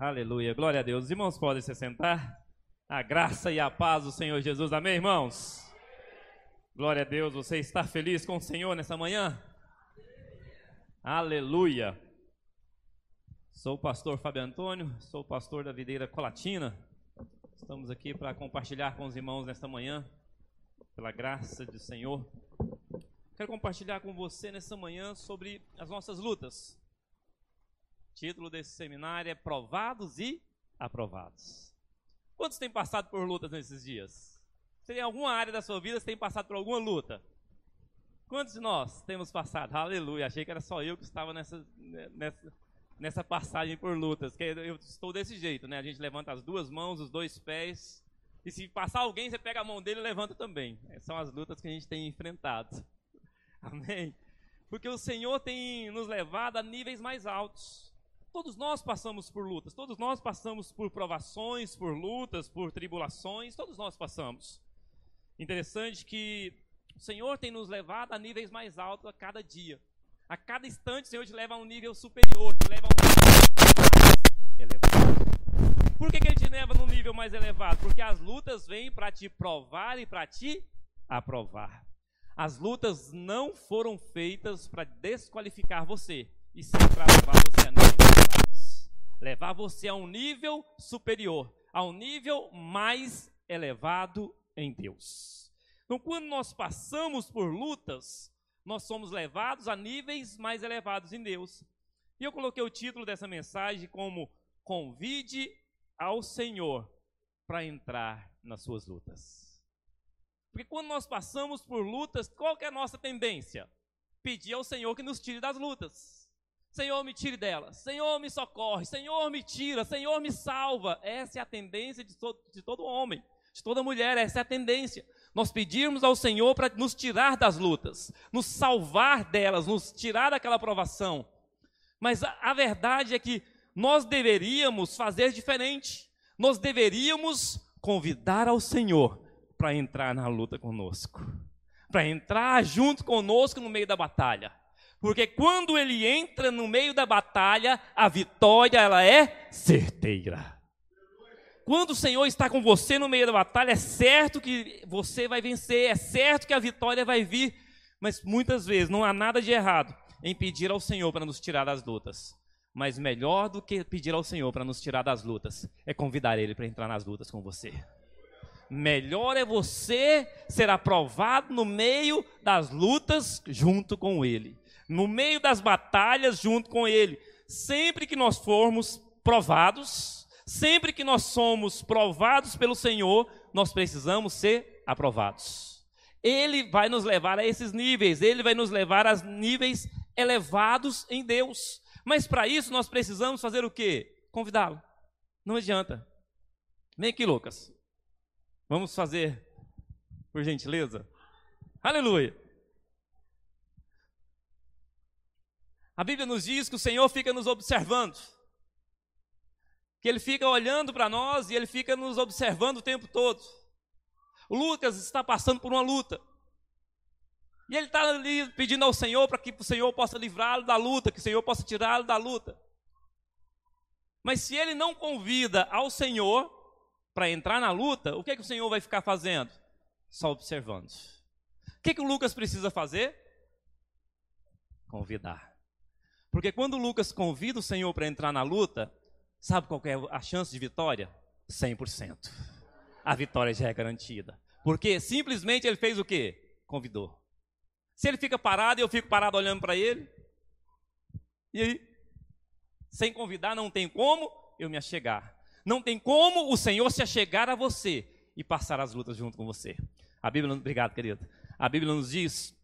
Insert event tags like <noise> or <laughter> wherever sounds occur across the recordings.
Aleluia, glória a Deus. Os irmãos podem se sentar. A graça e a paz do Senhor Jesus. Amém, irmãos? Glória a Deus. Você está feliz com o Senhor nessa manhã? Aleluia. Sou o pastor Fábio Antônio, sou pastor da Videira Colatina. Estamos aqui para compartilhar com os irmãos nesta manhã, pela graça do Senhor. Quero compartilhar com você nessa manhã sobre as nossas lutas. Título desse seminário é Provados e Aprovados. Quantos têm passado por lutas nesses dias? Você em alguma área da sua vida tem passado por alguma luta? Quantos de nós temos passado? Aleluia. Achei que era só eu que estava nessa, nessa, nessa passagem por lutas. Que eu estou desse jeito, né? A gente levanta as duas mãos, os dois pés. E se passar alguém, você pega a mão dele e levanta também. São as lutas que a gente tem enfrentado. <laughs> Amém? Porque o Senhor tem nos levado a níveis mais altos. Todos nós passamos por lutas, todos nós passamos por provações, por lutas, por tribulações, todos nós passamos. Interessante que o Senhor tem nos levado a níveis mais altos a cada dia. A cada instante, o Senhor te leva a um nível superior, te leva a um nível mais elevado. Por que, que Ele te leva num nível mais elevado? Porque as lutas vêm para te provar e para te aprovar. As lutas não foram feitas para desqualificar você, e sim para levar você a elevados. Levar você a um nível superior, a um nível mais elevado em Deus. Então, quando nós passamos por lutas, nós somos levados a níveis mais elevados em Deus. E eu coloquei o título dessa mensagem como Convide ao Senhor para entrar nas suas lutas. Porque quando nós passamos por lutas, qual é a nossa tendência? Pedir ao Senhor que nos tire das lutas. Senhor, me tire delas. Senhor, me socorre. Senhor, me tira. Senhor, me salva. Essa é a tendência de todo, de todo homem, de toda mulher. Essa é a tendência. Nós pedirmos ao Senhor para nos tirar das lutas, nos salvar delas, nos tirar daquela provação. Mas a, a verdade é que nós deveríamos fazer diferente. Nós deveríamos convidar ao Senhor para entrar na luta conosco, para entrar junto conosco no meio da batalha. Porque quando ele entra no meio da batalha, a vitória ela é certeira. Quando o Senhor está com você no meio da batalha, é certo que você vai vencer, é certo que a vitória vai vir, mas muitas vezes não há nada de errado em pedir ao Senhor para nos tirar das lutas. Mas melhor do que pedir ao Senhor para nos tirar das lutas é convidar Ele para entrar nas lutas com você. Melhor é você ser aprovado no meio das lutas junto com Ele, no meio das batalhas junto com Ele. Sempre que nós formos provados, sempre que nós somos provados pelo Senhor, nós precisamos ser aprovados. Ele vai nos levar a esses níveis, ele vai nos levar a níveis elevados em Deus. Mas para isso nós precisamos fazer o quê? Convidá-lo. Não adianta. Vem aqui, Lucas. Vamos fazer, por gentileza? Aleluia! A Bíblia nos diz que o Senhor fica nos observando, que Ele fica olhando para nós e Ele fica nos observando o tempo todo. O Lucas está passando por uma luta. E ele está ali pedindo ao Senhor para que o Senhor possa livrá-lo da luta, que o Senhor possa tirá-lo da luta. Mas se ele não convida ao Senhor, para entrar na luta, o que, é que o Senhor vai ficar fazendo? Só observando. O que, é que o Lucas precisa fazer? Convidar. Porque quando Lucas convida o Senhor para entrar na luta, sabe qual é a chance de vitória? 100%. A vitória já é garantida. Porque simplesmente ele fez o quê? Convidou. Se ele fica parado e eu fico parado olhando para ele, e aí? Sem convidar não tem como eu me achegar. Não tem como o Senhor se achegar a você e passar as lutas junto com você. A Bíblia, obrigado, querido. A Bíblia nos diz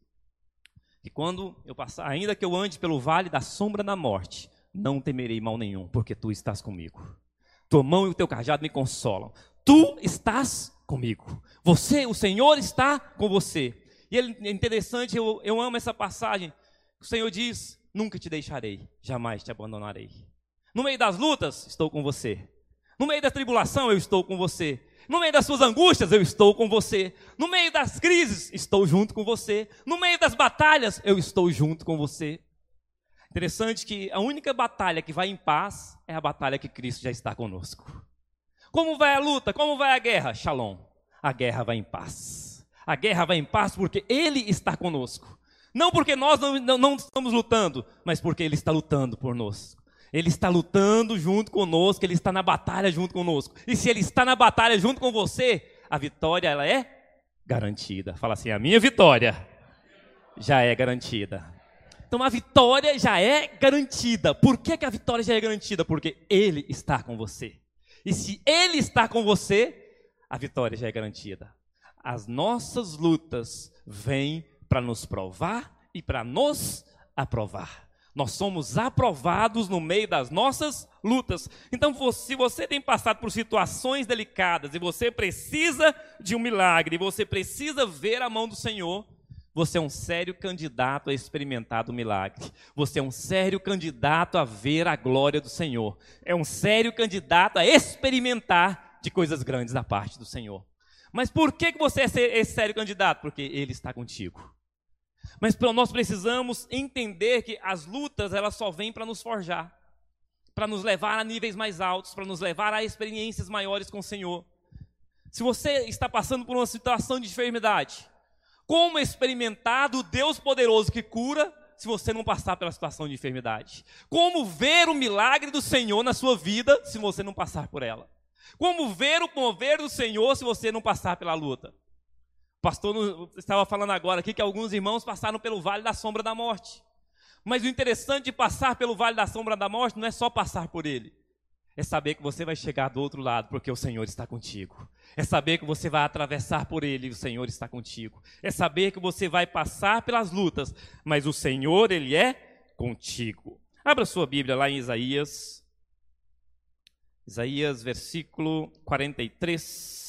que quando eu passar, ainda que eu ande pelo vale da sombra da morte, não temerei mal nenhum, porque tu estás comigo. Tua mão e o teu cajado me consolam. Tu estás comigo. Você, o Senhor está com você. E é interessante, eu, eu amo essa passagem. O Senhor diz: Nunca te deixarei, jamais te abandonarei. No meio das lutas, estou com você. No meio da tribulação, eu estou com você. No meio das suas angústias, eu estou com você. No meio das crises, estou junto com você. No meio das batalhas, eu estou junto com você. Interessante que a única batalha que vai em paz é a batalha que Cristo já está conosco. Como vai a luta? Como vai a guerra? Shalom. A guerra vai em paz. A guerra vai em paz porque Ele está conosco. Não porque nós não, não, não estamos lutando, mas porque Ele está lutando por nós. Ele está lutando junto conosco, Ele está na batalha junto conosco. E se Ele está na batalha junto com você, a vitória ela é garantida. Fala assim, a minha vitória já é garantida. Então a vitória já é garantida. Por que, que a vitória já é garantida? Porque Ele está com você. E se Ele está com você, a vitória já é garantida. As nossas lutas vêm para nos provar e para nos aprovar. Nós somos aprovados no meio das nossas lutas. Então, se você tem passado por situações delicadas e você precisa de um milagre, você precisa ver a mão do Senhor, você é um sério candidato a experimentar do milagre. Você é um sério candidato a ver a glória do Senhor. É um sério candidato a experimentar de coisas grandes da parte do Senhor. Mas por que você é esse sério candidato? Porque Ele está contigo. Mas nós precisamos entender que as lutas elas só vêm para nos forjar, para nos levar a níveis mais altos, para nos levar a experiências maiores com o Senhor. Se você está passando por uma situação de enfermidade, como experimentar do Deus poderoso que cura se você não passar pela situação de enfermidade? Como ver o milagre do Senhor na sua vida se você não passar por ela? Como ver o mover do Senhor se você não passar pela luta? Pastor estava falando agora aqui que alguns irmãos passaram pelo vale da sombra da morte. Mas o interessante de passar pelo vale da sombra da morte não é só passar por ele. É saber que você vai chegar do outro lado, porque o Senhor está contigo. É saber que você vai atravessar por ele e o Senhor está contigo. É saber que você vai passar pelas lutas, mas o Senhor, ele é contigo. Abra sua Bíblia lá em Isaías. Isaías, versículo 43.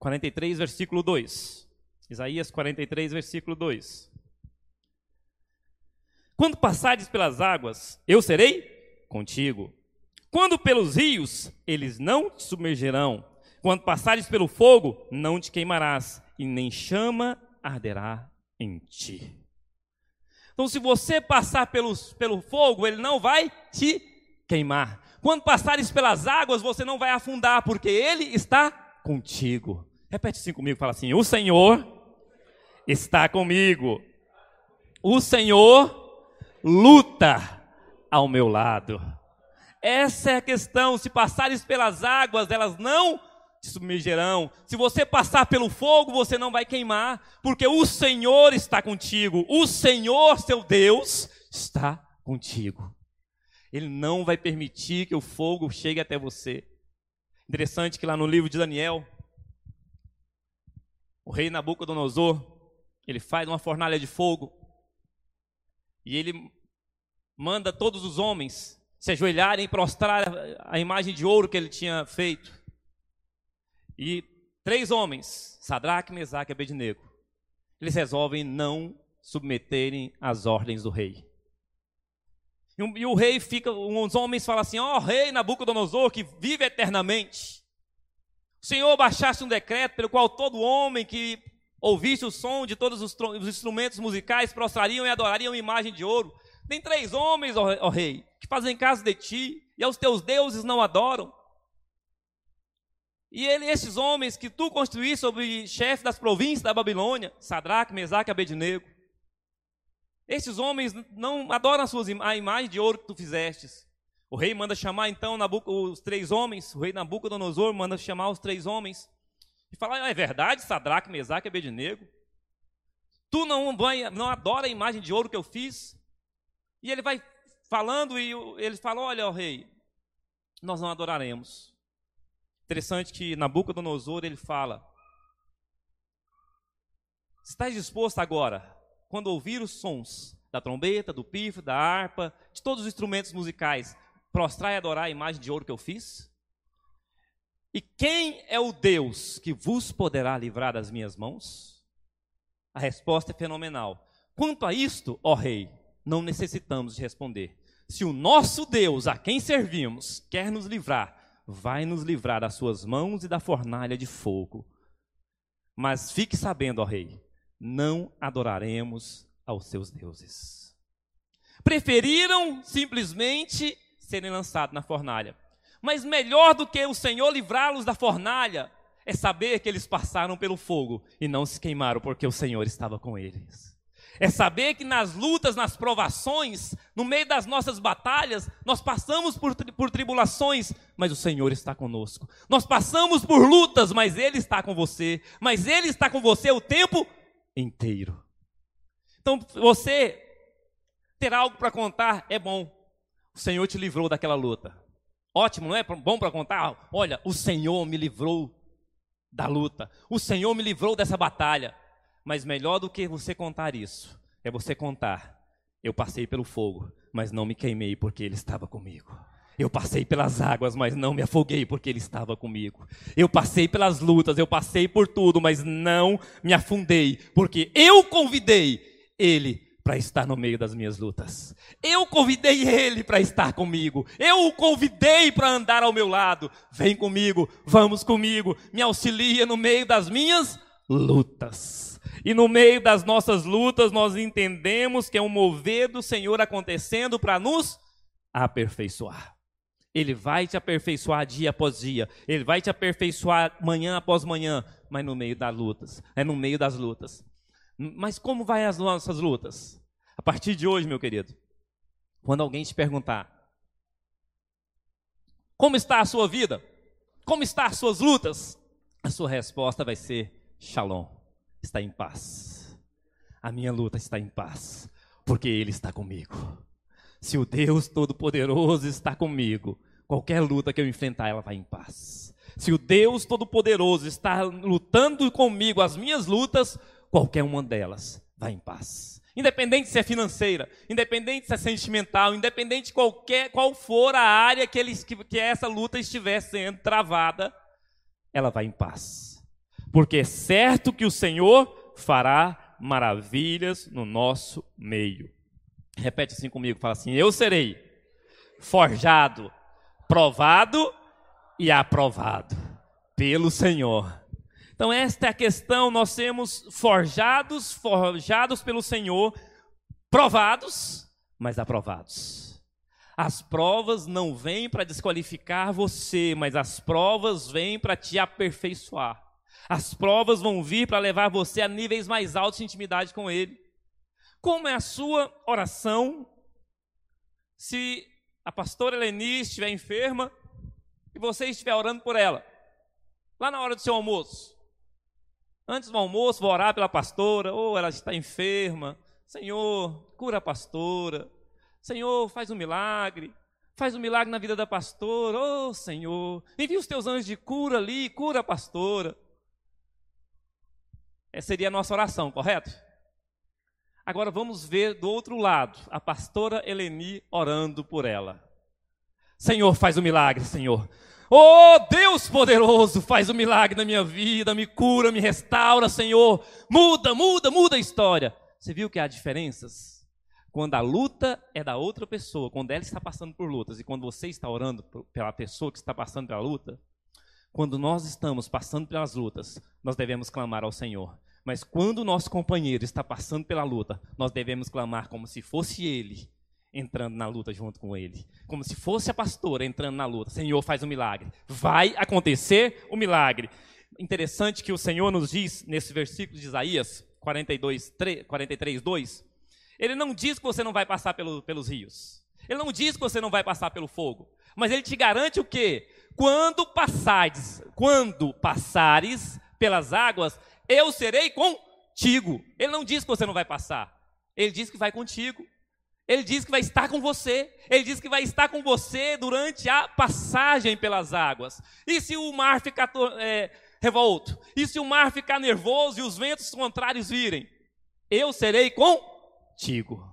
43, versículo 2. Isaías 43, versículo 2. Quando passares pelas águas, eu serei contigo. Quando pelos rios, eles não te submergerão. Quando passares pelo fogo, não te queimarás, e nem chama arderá em ti. Então, se você passar pelos, pelo fogo, ele não vai te queimar. Quando passares pelas águas, você não vai afundar, porque ele está contigo. Repete assim comigo, fala assim: O Senhor está comigo. O Senhor luta ao meu lado. Essa é a questão. Se passares pelas águas, elas não te submergerão. Se você passar pelo fogo, você não vai queimar, porque o Senhor está contigo. O Senhor, seu Deus, está contigo. Ele não vai permitir que o fogo chegue até você. Interessante que lá no livro de Daniel, o rei Nabucodonosor, ele faz uma fornalha de fogo e ele manda todos os homens se ajoelharem e prostrar a imagem de ouro que ele tinha feito. E três homens, Sadraque, Mesaque e Abednego, eles resolvem não submeterem às ordens do rei. E o rei fica, os homens falam assim: ó oh, rei Nabucodonosor, que vive eternamente. O Senhor baixasse um decreto pelo qual todo homem que ouvisse o som de todos os, os instrumentos musicais prostrariam e adorariam imagem de ouro. Tem três homens, ó, ó rei, que fazem caso de ti, e aos teus deuses não adoram. E ele, esses homens que tu construíste sobre chefe das províncias da Babilônia, Sadraque, Mesaque e Abednego, esses homens não adoram suas, a imagem de ouro que tu fizestes. O rei manda chamar então os três homens, o rei Nabucodonosor manda chamar os três homens e falar: é verdade, Sadraque, Mesaque e Abednego? Tu não, vai, não adora a imagem de ouro que eu fiz? E ele vai falando e ele fala: Olha, ó rei, nós não adoraremos. Interessante que Nabucodonosor ele fala: Estás disposto agora, quando ouvir os sons da trombeta, do pifo, da harpa, de todos os instrumentos musicais, prostrar e adorar a imagem de ouro que eu fiz? E quem é o Deus que vos poderá livrar das minhas mãos? A resposta é fenomenal. Quanto a isto, ó rei, não necessitamos de responder. Se o nosso Deus, a quem servimos, quer nos livrar, vai nos livrar das suas mãos e da fornalha de fogo. Mas fique sabendo, ó rei, não adoraremos aos seus deuses. Preferiram simplesmente serem lançados na fornalha. Mas melhor do que o Senhor livrá-los da fornalha é saber que eles passaram pelo fogo e não se queimaram porque o Senhor estava com eles. É saber que nas lutas, nas provações, no meio das nossas batalhas, nós passamos por, por tribulações, mas o Senhor está conosco. Nós passamos por lutas, mas Ele está com você. Mas Ele está com você o tempo inteiro. Então, você ter algo para contar é bom. O Senhor te livrou daquela luta. Ótimo, não é bom para contar? Olha, o Senhor me livrou da luta. O Senhor me livrou dessa batalha. Mas melhor do que você contar isso, é você contar: eu passei pelo fogo, mas não me queimei porque Ele estava comigo. Eu passei pelas águas, mas não me afoguei porque Ele estava comigo. Eu passei pelas lutas, eu passei por tudo, mas não me afundei porque eu convidei Ele para estar no meio das minhas lutas. Eu convidei Ele para estar comigo. Eu o convidei para andar ao meu lado. Vem comigo, vamos comigo, me auxilia no meio das minhas lutas. E no meio das nossas lutas, nós entendemos que é um mover do Senhor acontecendo para nos aperfeiçoar. Ele vai te aperfeiçoar dia após dia. Ele vai te aperfeiçoar manhã após manhã. Mas no meio das lutas. É no meio das lutas. Mas como vai as nossas lutas? A partir de hoje, meu querido, quando alguém te perguntar: Como está a sua vida? Como estão as suas lutas? A sua resposta vai ser: Shalom está em paz. A minha luta está em paz, porque Ele está comigo. Se o Deus Todo-Poderoso está comigo, qualquer luta que eu enfrentar, ela vai em paz. Se o Deus Todo-Poderoso está lutando comigo as minhas lutas, qualquer uma delas vai em paz. Independente se é financeira, independente se é sentimental, independente de qualquer, qual for a área que, ele, que, que essa luta estiver sendo travada, ela vai em paz porque é certo que o Senhor fará maravilhas no nosso meio. Repete assim comigo, fala assim: Eu serei forjado, provado e aprovado pelo Senhor. Então esta é a questão, nós temos forjados, forjados pelo Senhor, provados, mas aprovados. As provas não vêm para desqualificar você, mas as provas vêm para te aperfeiçoar. As provas vão vir para levar você a níveis mais altos de intimidade com Ele. Como é a sua oração se a pastora Eleni estiver enferma e você estiver orando por ela? Lá na hora do seu almoço. Antes do almoço, vou orar pela pastora, ou oh, ela está enferma. Senhor, cura a pastora. Senhor, faz um milagre. Faz um milagre na vida da pastora. Oh, Senhor, envia os teus anjos de cura ali, cura a pastora. Essa seria a nossa oração, correto? Agora vamos ver do outro lado, a pastora Eleni orando por ela. Senhor, faz um milagre, Senhor. Oh, Deus poderoso, faz um milagre na minha vida, me cura, me restaura, Senhor. Muda, muda, muda a história. Você viu que há diferenças? Quando a luta é da outra pessoa, quando ela está passando por lutas e quando você está orando pela pessoa que está passando pela luta, quando nós estamos passando pelas lutas, nós devemos clamar ao Senhor. Mas quando o nosso companheiro está passando pela luta, nós devemos clamar como se fosse ele entrando na luta junto com ele. Como se fosse a pastora entrando na luta. Senhor, faz um milagre. Vai acontecer o milagre. Interessante que o Senhor nos diz nesse versículo de Isaías 42, 3, 43, 2. Ele não diz que você não vai passar pelo, pelos rios. Ele não diz que você não vai passar pelo fogo. Mas ele te garante o quê? Quando passares, quando passares pelas águas, eu serei contigo. Ele não diz que você não vai passar. Ele diz que vai contigo. Ele diz que vai estar com você. Ele diz que vai estar com você durante a passagem pelas águas. E se o mar ficar é, revolto? E se o mar ficar nervoso e os ventos contrários virem? Eu serei contigo.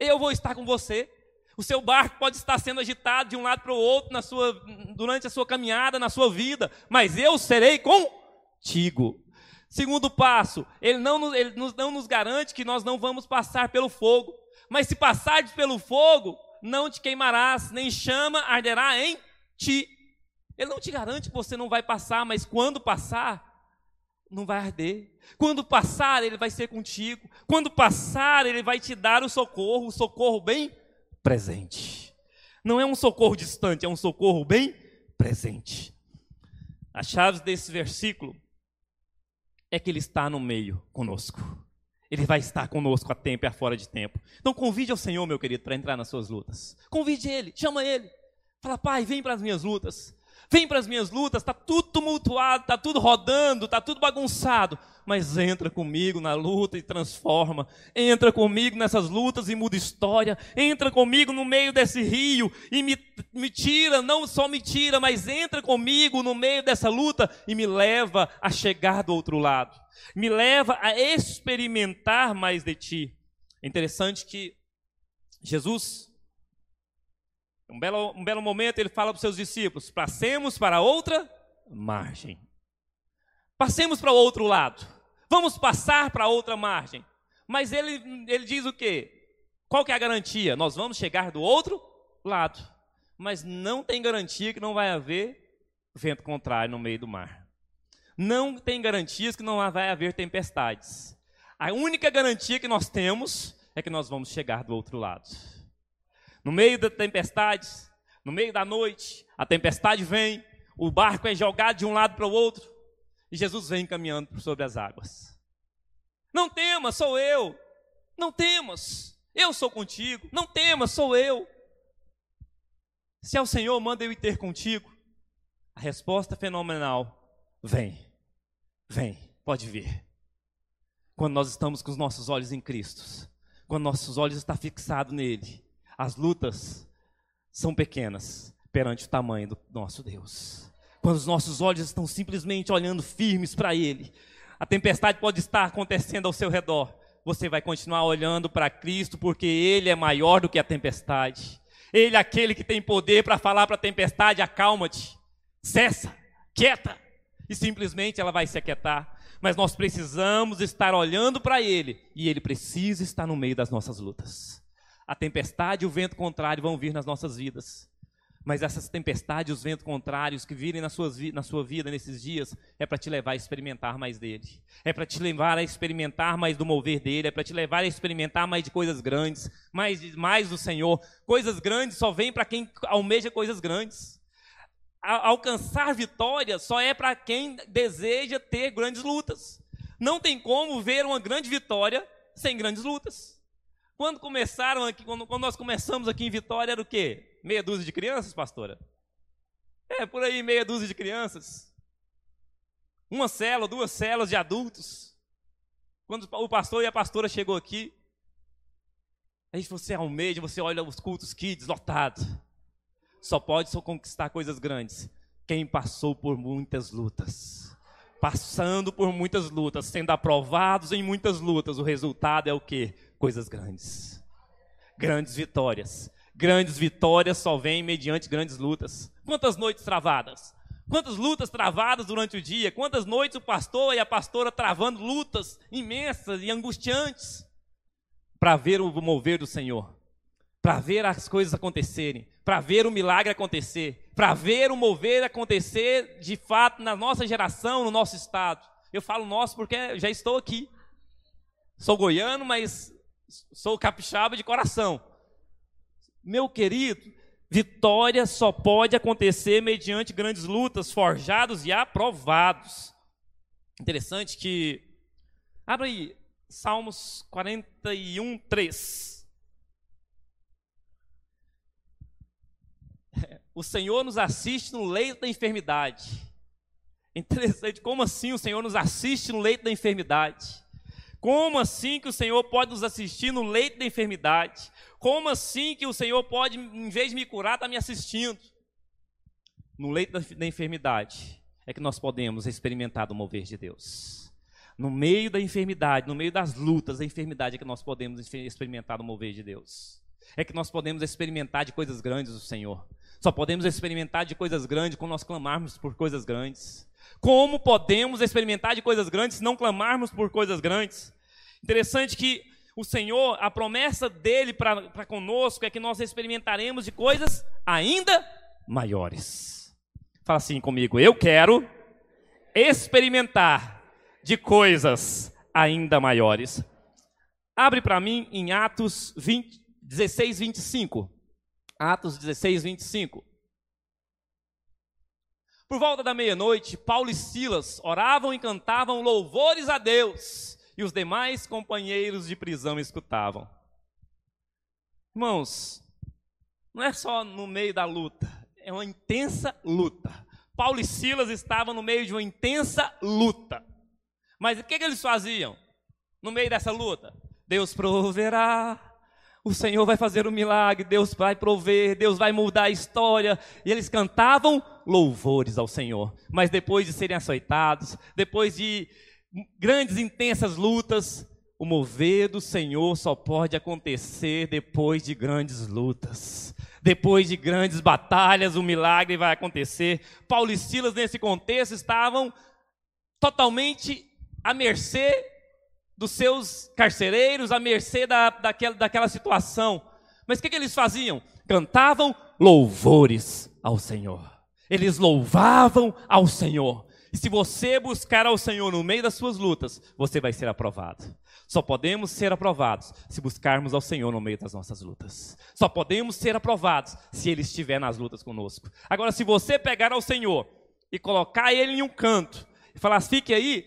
Eu vou estar com você. O seu barco pode estar sendo agitado de um lado para o outro na sua, durante a sua caminhada, na sua vida, mas eu serei contigo. Segundo passo, ele não, ele não nos garante que nós não vamos passar pelo fogo, mas se passares pelo fogo, não te queimarás, nem chama arderá em ti. Ele não te garante que você não vai passar, mas quando passar, não vai arder. Quando passar, ele vai ser contigo. Quando passar, ele vai te dar o socorro, o socorro bem presente. Não é um socorro distante, é um socorro bem presente. A chave desse versículo é que ele está no meio conosco. Ele vai estar conosco a tempo e a fora de tempo. Então convide ao Senhor, meu querido, para entrar nas suas lutas. Convide ele, chama ele. Fala, pai, vem para as minhas lutas. Vem para as minhas lutas, está tudo tumultuado, está tudo rodando, está tudo bagunçado. Mas entra comigo na luta e transforma. Entra comigo nessas lutas e muda história. Entra comigo no meio desse rio e me, me tira, não só me tira, mas entra comigo no meio dessa luta e me leva a chegar do outro lado. Me leva a experimentar mais de ti. É interessante que Jesus um belo, um belo momento ele fala para os seus discípulos: passemos para outra margem. Passemos para o outro lado. Vamos passar para outra margem. Mas ele, ele diz o quê? Qual que é a garantia? Nós vamos chegar do outro lado. Mas não tem garantia que não vai haver vento contrário no meio do mar. Não tem garantias que não vai haver tempestades. A única garantia que nós temos é que nós vamos chegar do outro lado. No meio da tempestade, no meio da noite, a tempestade vem, o barco é jogado de um lado para o outro, e Jesus vem caminhando sobre as águas. Não temas, sou eu. Não temas, eu sou contigo. Não temas, sou eu. Se é o Senhor, manda eu ir ter contigo. A resposta fenomenal: vem, vem, pode vir. Quando nós estamos com os nossos olhos em Cristo, quando nossos olhos estão fixados nele, as lutas são pequenas perante o tamanho do nosso Deus. Quando os nossos olhos estão simplesmente olhando firmes para Ele, a tempestade pode estar acontecendo ao seu redor. Você vai continuar olhando para Cristo, porque Ele é maior do que a tempestade. Ele é aquele que tem poder para falar para a tempestade: acalma-te, cessa, quieta. E simplesmente ela vai se aquietar. Mas nós precisamos estar olhando para Ele, e Ele precisa estar no meio das nossas lutas a tempestade e o vento contrário vão vir nas nossas vidas. Mas essas tempestades, os ventos contrários que virem na, suas, na sua vida nesses dias, é para te levar a experimentar mais dele. É para te levar a experimentar mais do mover dele. É para te levar a experimentar mais de coisas grandes, mais, mais do Senhor. Coisas grandes só vem para quem almeja coisas grandes. Alcançar vitória só é para quem deseja ter grandes lutas. Não tem como ver uma grande vitória sem grandes lutas. Quando começaram aqui, quando, quando, nós começamos aqui em Vitória, era o quê? Meia dúzia de crianças, pastora? É, por aí, meia dúzia de crianças. Uma célula, duas células de adultos. Quando o pastor e a pastora chegou aqui, aí você almeja, você olha os cultos kids lotados. Só pode só conquistar coisas grandes quem passou por muitas lutas. Passando por muitas lutas, sendo aprovados em muitas lutas, o resultado é o quê? Coisas grandes. Grandes vitórias. Grandes vitórias só vêm mediante grandes lutas. Quantas noites travadas? Quantas lutas travadas durante o dia? Quantas noites o pastor e a pastora travando lutas imensas e angustiantes para ver o mover do Senhor, para ver as coisas acontecerem, para ver o milagre acontecer, para ver o mover acontecer de fato na nossa geração, no nosso estado. Eu falo nosso porque já estou aqui. Sou goiano, mas Sou capixaba de coração. Meu querido, vitória só pode acontecer mediante grandes lutas, forjados e aprovados. Interessante que. Abra aí, Salmos 41, 3. <laughs> O Senhor nos assiste no leito da enfermidade. Interessante, como assim o Senhor nos assiste no leito da enfermidade? Como assim que o Senhor pode nos assistir no leito da enfermidade? Como assim que o Senhor pode, em vez de me curar, estar tá me assistindo? No leito da, da enfermidade é que nós podemos experimentar o mover de Deus. No meio da enfermidade, no meio das lutas da enfermidade é que nós podemos experimentar o mover de Deus. É que nós podemos experimentar de coisas grandes do Senhor. Só podemos experimentar de coisas grandes quando nós clamarmos por coisas grandes. Como podemos experimentar de coisas grandes se não clamarmos por coisas grandes? Interessante que o Senhor, a promessa dele para conosco é que nós experimentaremos de coisas ainda maiores. Fala assim comigo, eu quero experimentar de coisas ainda maiores. Abre para mim em Atos 20, 16, 25. Atos 16, 25. Por volta da meia-noite, Paulo e Silas oravam e cantavam louvores a Deus, e os demais companheiros de prisão escutavam. Irmãos, não é só no meio da luta, é uma intensa luta. Paulo e Silas estavam no meio de uma intensa luta. Mas o que, que eles faziam no meio dessa luta? Deus proverá, o Senhor vai fazer um milagre, Deus vai prover, Deus vai mudar a história. E eles cantavam louvores ao Senhor. Mas depois de serem açoitados, depois de grandes, intensas lutas, o mover do Senhor só pode acontecer depois de grandes lutas. Depois de grandes batalhas, o milagre vai acontecer. Paulo e Silas, nesse contexto, estavam totalmente à mercê dos seus carcereiros, à mercê da, daquela, daquela situação. Mas o que, que eles faziam? Cantavam louvores ao Senhor. Eles louvavam ao Senhor. E se você buscar ao Senhor no meio das suas lutas, você vai ser aprovado. Só podemos ser aprovados se buscarmos ao Senhor no meio das nossas lutas. Só podemos ser aprovados se Ele estiver nas lutas conosco. Agora, se você pegar ao Senhor e colocar Ele em um canto e falar, fique aí,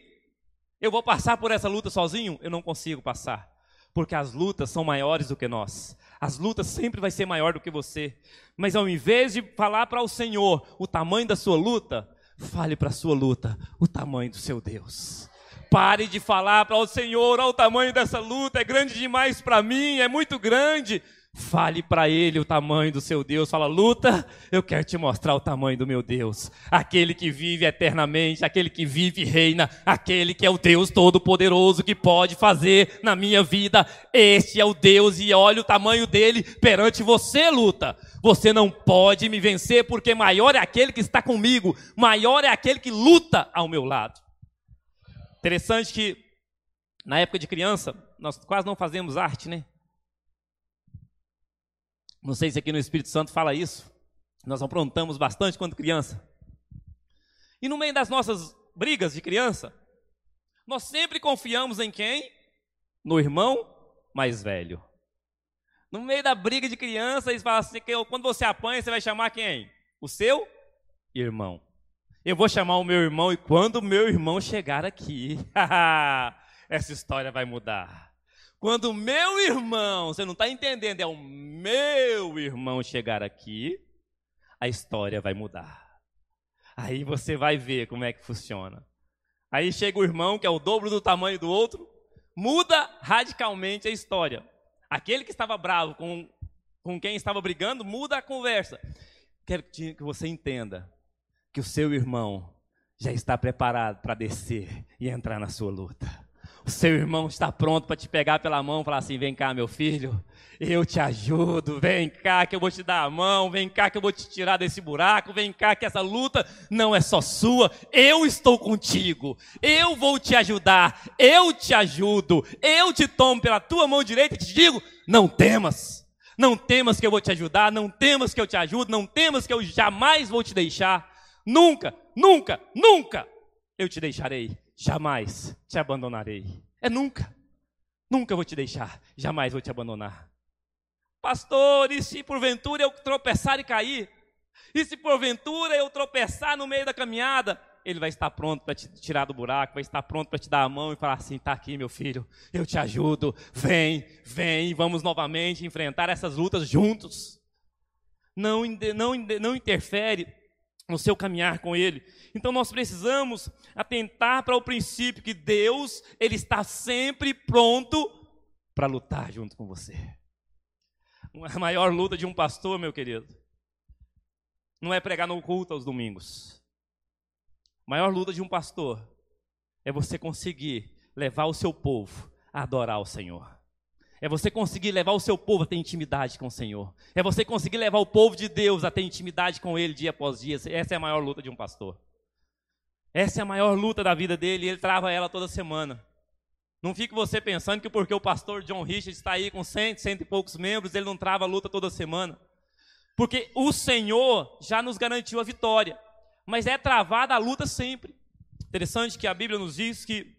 eu vou passar por essa luta sozinho? Eu não consigo passar. Porque as lutas são maiores do que nós. As lutas sempre vai ser maior do que você. Mas ao invés de falar para o Senhor o tamanho da sua luta, fale para a sua luta o tamanho do seu Deus. Pare de falar para o Senhor, olha o tamanho dessa luta, é grande demais para mim, é muito grande. Fale para ele o tamanho do seu Deus. Fala, luta, eu quero te mostrar o tamanho do meu Deus. Aquele que vive eternamente, aquele que vive e reina, aquele que é o Deus Todo-Poderoso que pode fazer na minha vida. Este é o Deus e olha o tamanho dele perante você, luta. Você não pode me vencer porque maior é aquele que está comigo, maior é aquele que luta ao meu lado. Interessante que na época de criança, nós quase não fazemos arte, né? Não sei se aqui no Espírito Santo fala isso. Nós aprontamos bastante quando criança. E no meio das nossas brigas de criança, nós sempre confiamos em quem? No irmão mais velho. No meio da briga de criança, eles falam assim: quando você apanha, você vai chamar quem? O seu irmão. Eu vou chamar o meu irmão e quando o meu irmão chegar aqui, <laughs> essa história vai mudar. Quando meu irmão, você não está entendendo, é o meu irmão chegar aqui, a história vai mudar. Aí você vai ver como é que funciona. Aí chega o irmão, que é o dobro do tamanho do outro, muda radicalmente a história. Aquele que estava bravo com, com quem estava brigando, muda a conversa. Quero que você entenda que o seu irmão já está preparado para descer e entrar na sua luta. Seu irmão está pronto para te pegar pela mão e falar assim: vem cá, meu filho, eu te ajudo, vem cá que eu vou te dar a mão, vem cá que eu vou te tirar desse buraco, vem cá que essa luta não é só sua, eu estou contigo, eu vou te ajudar, eu te ajudo, eu te tomo pela tua mão direita e te digo: não temas, não temas que eu vou te ajudar, não temas que eu te ajudo, não temas que eu jamais vou te deixar. Nunca, nunca, nunca eu te deixarei, jamais te abandonarei. É nunca, nunca vou te deixar, jamais vou te abandonar. Pastor, e se porventura eu tropeçar e cair? E se porventura eu tropeçar no meio da caminhada? Ele vai estar pronto para te tirar do buraco, vai estar pronto para te dar a mão e falar assim: está aqui, meu filho, eu te ajudo, vem, vem, vamos novamente enfrentar essas lutas juntos. Não, não, não interfere no seu caminhar com Ele. Então nós precisamos atentar para o princípio que Deus, Ele está sempre pronto para lutar junto com você. A maior luta de um pastor, meu querido, não é pregar no culto aos domingos. A maior luta de um pastor é você conseguir levar o seu povo a adorar o Senhor. É você conseguir levar o seu povo a ter intimidade com o Senhor. É você conseguir levar o povo de Deus a ter intimidade com Ele dia após dia. Essa é a maior luta de um pastor. Essa é a maior luta da vida dele e ele trava ela toda semana. Não fique você pensando que porque o pastor John Richard está aí com cento, cento e poucos membros, ele não trava a luta toda semana. Porque o Senhor já nos garantiu a vitória. Mas é travada a luta sempre. Interessante que a Bíblia nos diz que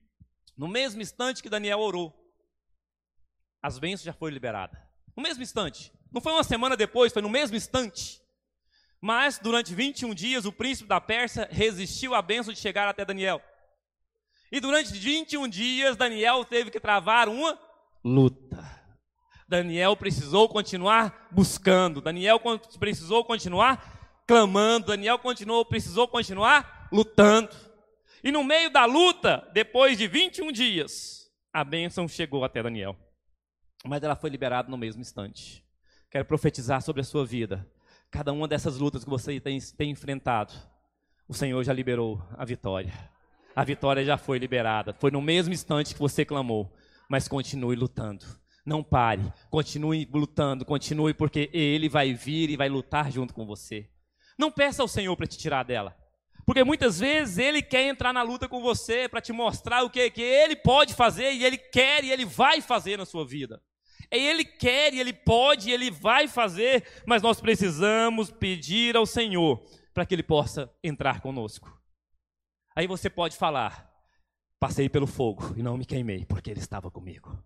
No mesmo instante que Daniel orou, as bênçãos já foram liberadas. No mesmo instante. Não foi uma semana depois, foi no mesmo instante. Mas durante 21 dias o príncipe da Pérsia resistiu à bênção de chegar até Daniel. E durante 21 dias Daniel teve que travar uma luta. Daniel precisou continuar buscando, Daniel precisou continuar clamando, Daniel continuou, precisou continuar lutando. E no meio da luta, depois de 21 dias, a bênção chegou até Daniel. Mas ela foi liberada no mesmo instante. Quero profetizar sobre a sua vida. Cada uma dessas lutas que você tem, tem enfrentado, o Senhor já liberou a vitória. A vitória já foi liberada. Foi no mesmo instante que você clamou. Mas continue lutando. Não pare. Continue lutando. Continue, porque Ele vai vir e vai lutar junto com você. Não peça ao Senhor para te tirar dela. Porque muitas vezes Ele quer entrar na luta com você para te mostrar o que, que Ele pode fazer e Ele quer e Ele vai fazer na sua vida. Ele quer Ele pode Ele vai fazer, mas nós precisamos pedir ao Senhor para que Ele possa entrar conosco. Aí você pode falar: passei pelo fogo e não me queimei, porque Ele estava comigo.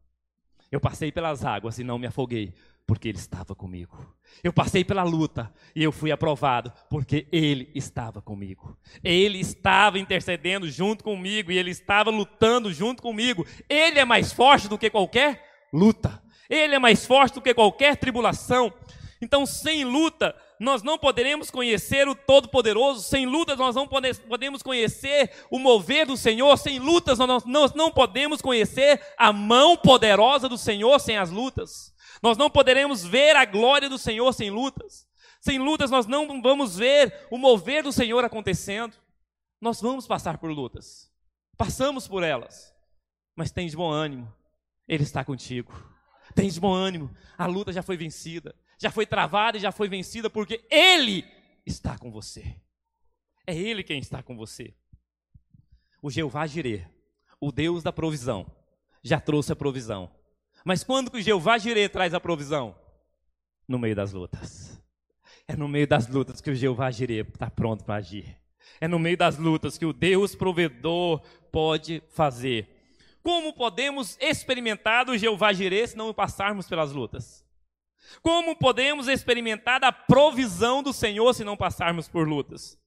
Eu passei pelas águas e não me afoguei, porque Ele estava comigo. Eu passei pela luta e eu fui aprovado, porque Ele estava comigo. Ele estava intercedendo junto comigo e Ele estava lutando junto comigo. Ele é mais forte do que qualquer luta. Ele é mais forte do que qualquer tribulação. Então, sem luta, nós não poderemos conhecer o Todo-Poderoso, sem lutas, nós não podemos conhecer o mover do Senhor, sem lutas, nós não podemos conhecer a mão poderosa do Senhor sem as lutas. Nós não poderemos ver a glória do Senhor sem lutas. Sem lutas, nós não vamos ver o mover do Senhor acontecendo. Nós vamos passar por lutas, passamos por elas, mas tem de bom ânimo, Ele está contigo. De bom ânimo, a luta já foi vencida, já foi travada e já foi vencida, porque Ele está com você. É Ele quem está com você. O Jeová Jireh, o Deus da provisão, já trouxe a provisão. Mas quando que o Jeová Jireh traz a provisão? No meio das lutas. É no meio das lutas que o Jeová Jireh está pronto para agir. É no meio das lutas que o Deus provedor pode fazer. Como podemos experimentar o Jeová Jireh se não passarmos pelas lutas? Como podemos experimentar a provisão do Senhor se não passarmos por lutas?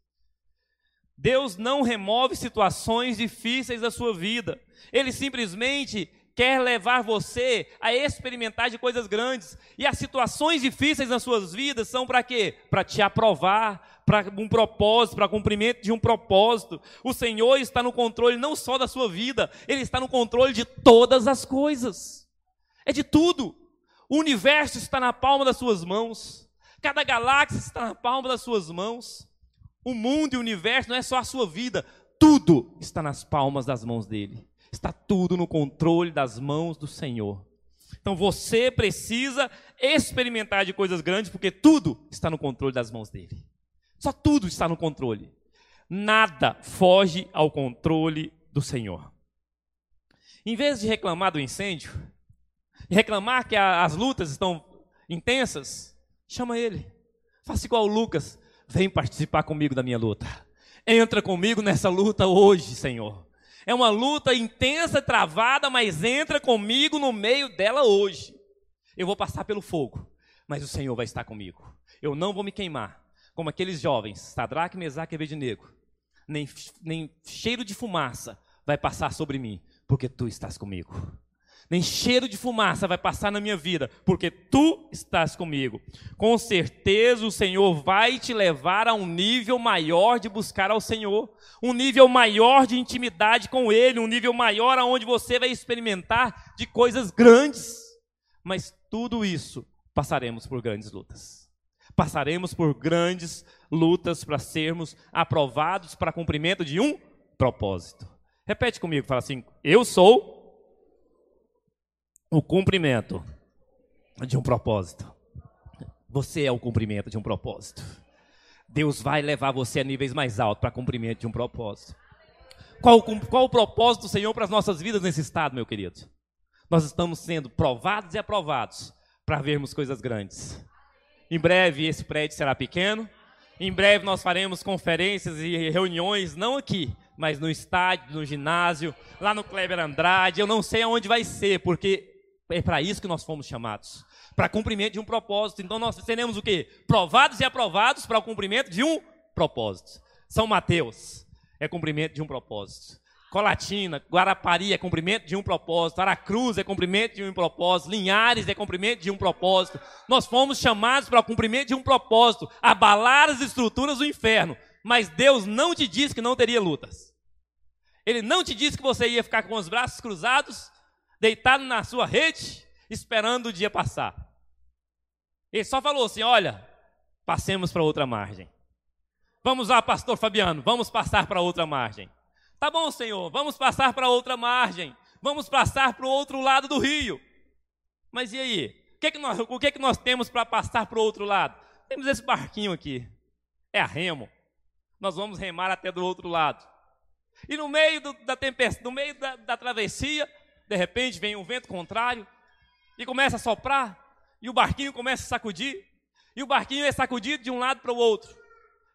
Deus não remove situações difíceis da sua vida. Ele simplesmente quer levar você a experimentar de coisas grandes. E as situações difíceis nas suas vidas são para quê? Para te aprovar, para um propósito, para cumprimento de um propósito. O Senhor está no controle não só da sua vida, Ele está no controle de todas as coisas. É de tudo. O universo está na palma das suas mãos. Cada galáxia está na palma das suas mãos. O mundo e o universo não é só a sua vida, tudo está nas palmas das mãos dele. Está tudo no controle das mãos do Senhor. Então você precisa experimentar de coisas grandes, porque tudo está no controle das mãos dele. Só tudo está no controle. Nada foge ao controle do Senhor. Em vez de reclamar do incêndio, reclamar que a, as lutas estão intensas, chama ele. Faça igual o Lucas. Vem participar comigo da minha luta. Entra comigo nessa luta hoje, Senhor. É uma luta intensa, travada, mas entra comigo no meio dela hoje. Eu vou passar pelo fogo, mas o Senhor vai estar comigo. Eu não vou me queimar, como aqueles jovens, Sadraque, Mesaque e Abednego. Nem, nem cheiro de fumaça vai passar sobre mim, porque tu estás comigo nem cheiro de fumaça vai passar na minha vida, porque tu estás comigo. Com certeza o Senhor vai te levar a um nível maior de buscar ao Senhor, um nível maior de intimidade com Ele, um nível maior aonde você vai experimentar de coisas grandes. Mas tudo isso passaremos por grandes lutas. Passaremos por grandes lutas para sermos aprovados para cumprimento de um propósito. Repete comigo, fala assim: Eu sou o cumprimento de um propósito. Você é o cumprimento de um propósito. Deus vai levar você a níveis mais altos para cumprimento de um propósito. Qual, qual o propósito do Senhor para as nossas vidas nesse estado, meu querido? Nós estamos sendo provados e aprovados para vermos coisas grandes. Em breve esse prédio será pequeno. Em breve nós faremos conferências e reuniões, não aqui, mas no estádio, no ginásio, lá no Kleber Andrade, eu não sei aonde vai ser, porque é para isso que nós fomos chamados para cumprimento de um propósito. Então nós seremos o quê? Provados e aprovados para o cumprimento de um propósito. São Mateus é cumprimento de um propósito. Colatina, Guarapari é cumprimento de um propósito, Aracruz é cumprimento de um propósito, Linhares é cumprimento de um propósito. Nós fomos chamados para o cumprimento de um propósito, abalar as estruturas do inferno. Mas Deus não te disse que não teria lutas. Ele não te disse que você ia ficar com os braços cruzados, deitado na sua rede, esperando o dia passar. Ele só falou assim: olha, passemos para outra margem. Vamos lá, pastor Fabiano, vamos passar para outra margem. Tá bom, Senhor, vamos passar para outra margem. Vamos passar para o outro lado do rio. Mas e aí? O que, é que nós, o que, é que nós temos para passar para o outro lado? Temos esse barquinho aqui. É a remo. Nós vamos remar até do outro lado. E no meio do, da tempestade, no meio da, da travessia, de repente vem um vento contrário e começa a soprar, e o barquinho começa a sacudir, e o barquinho é sacudido de um lado para o outro.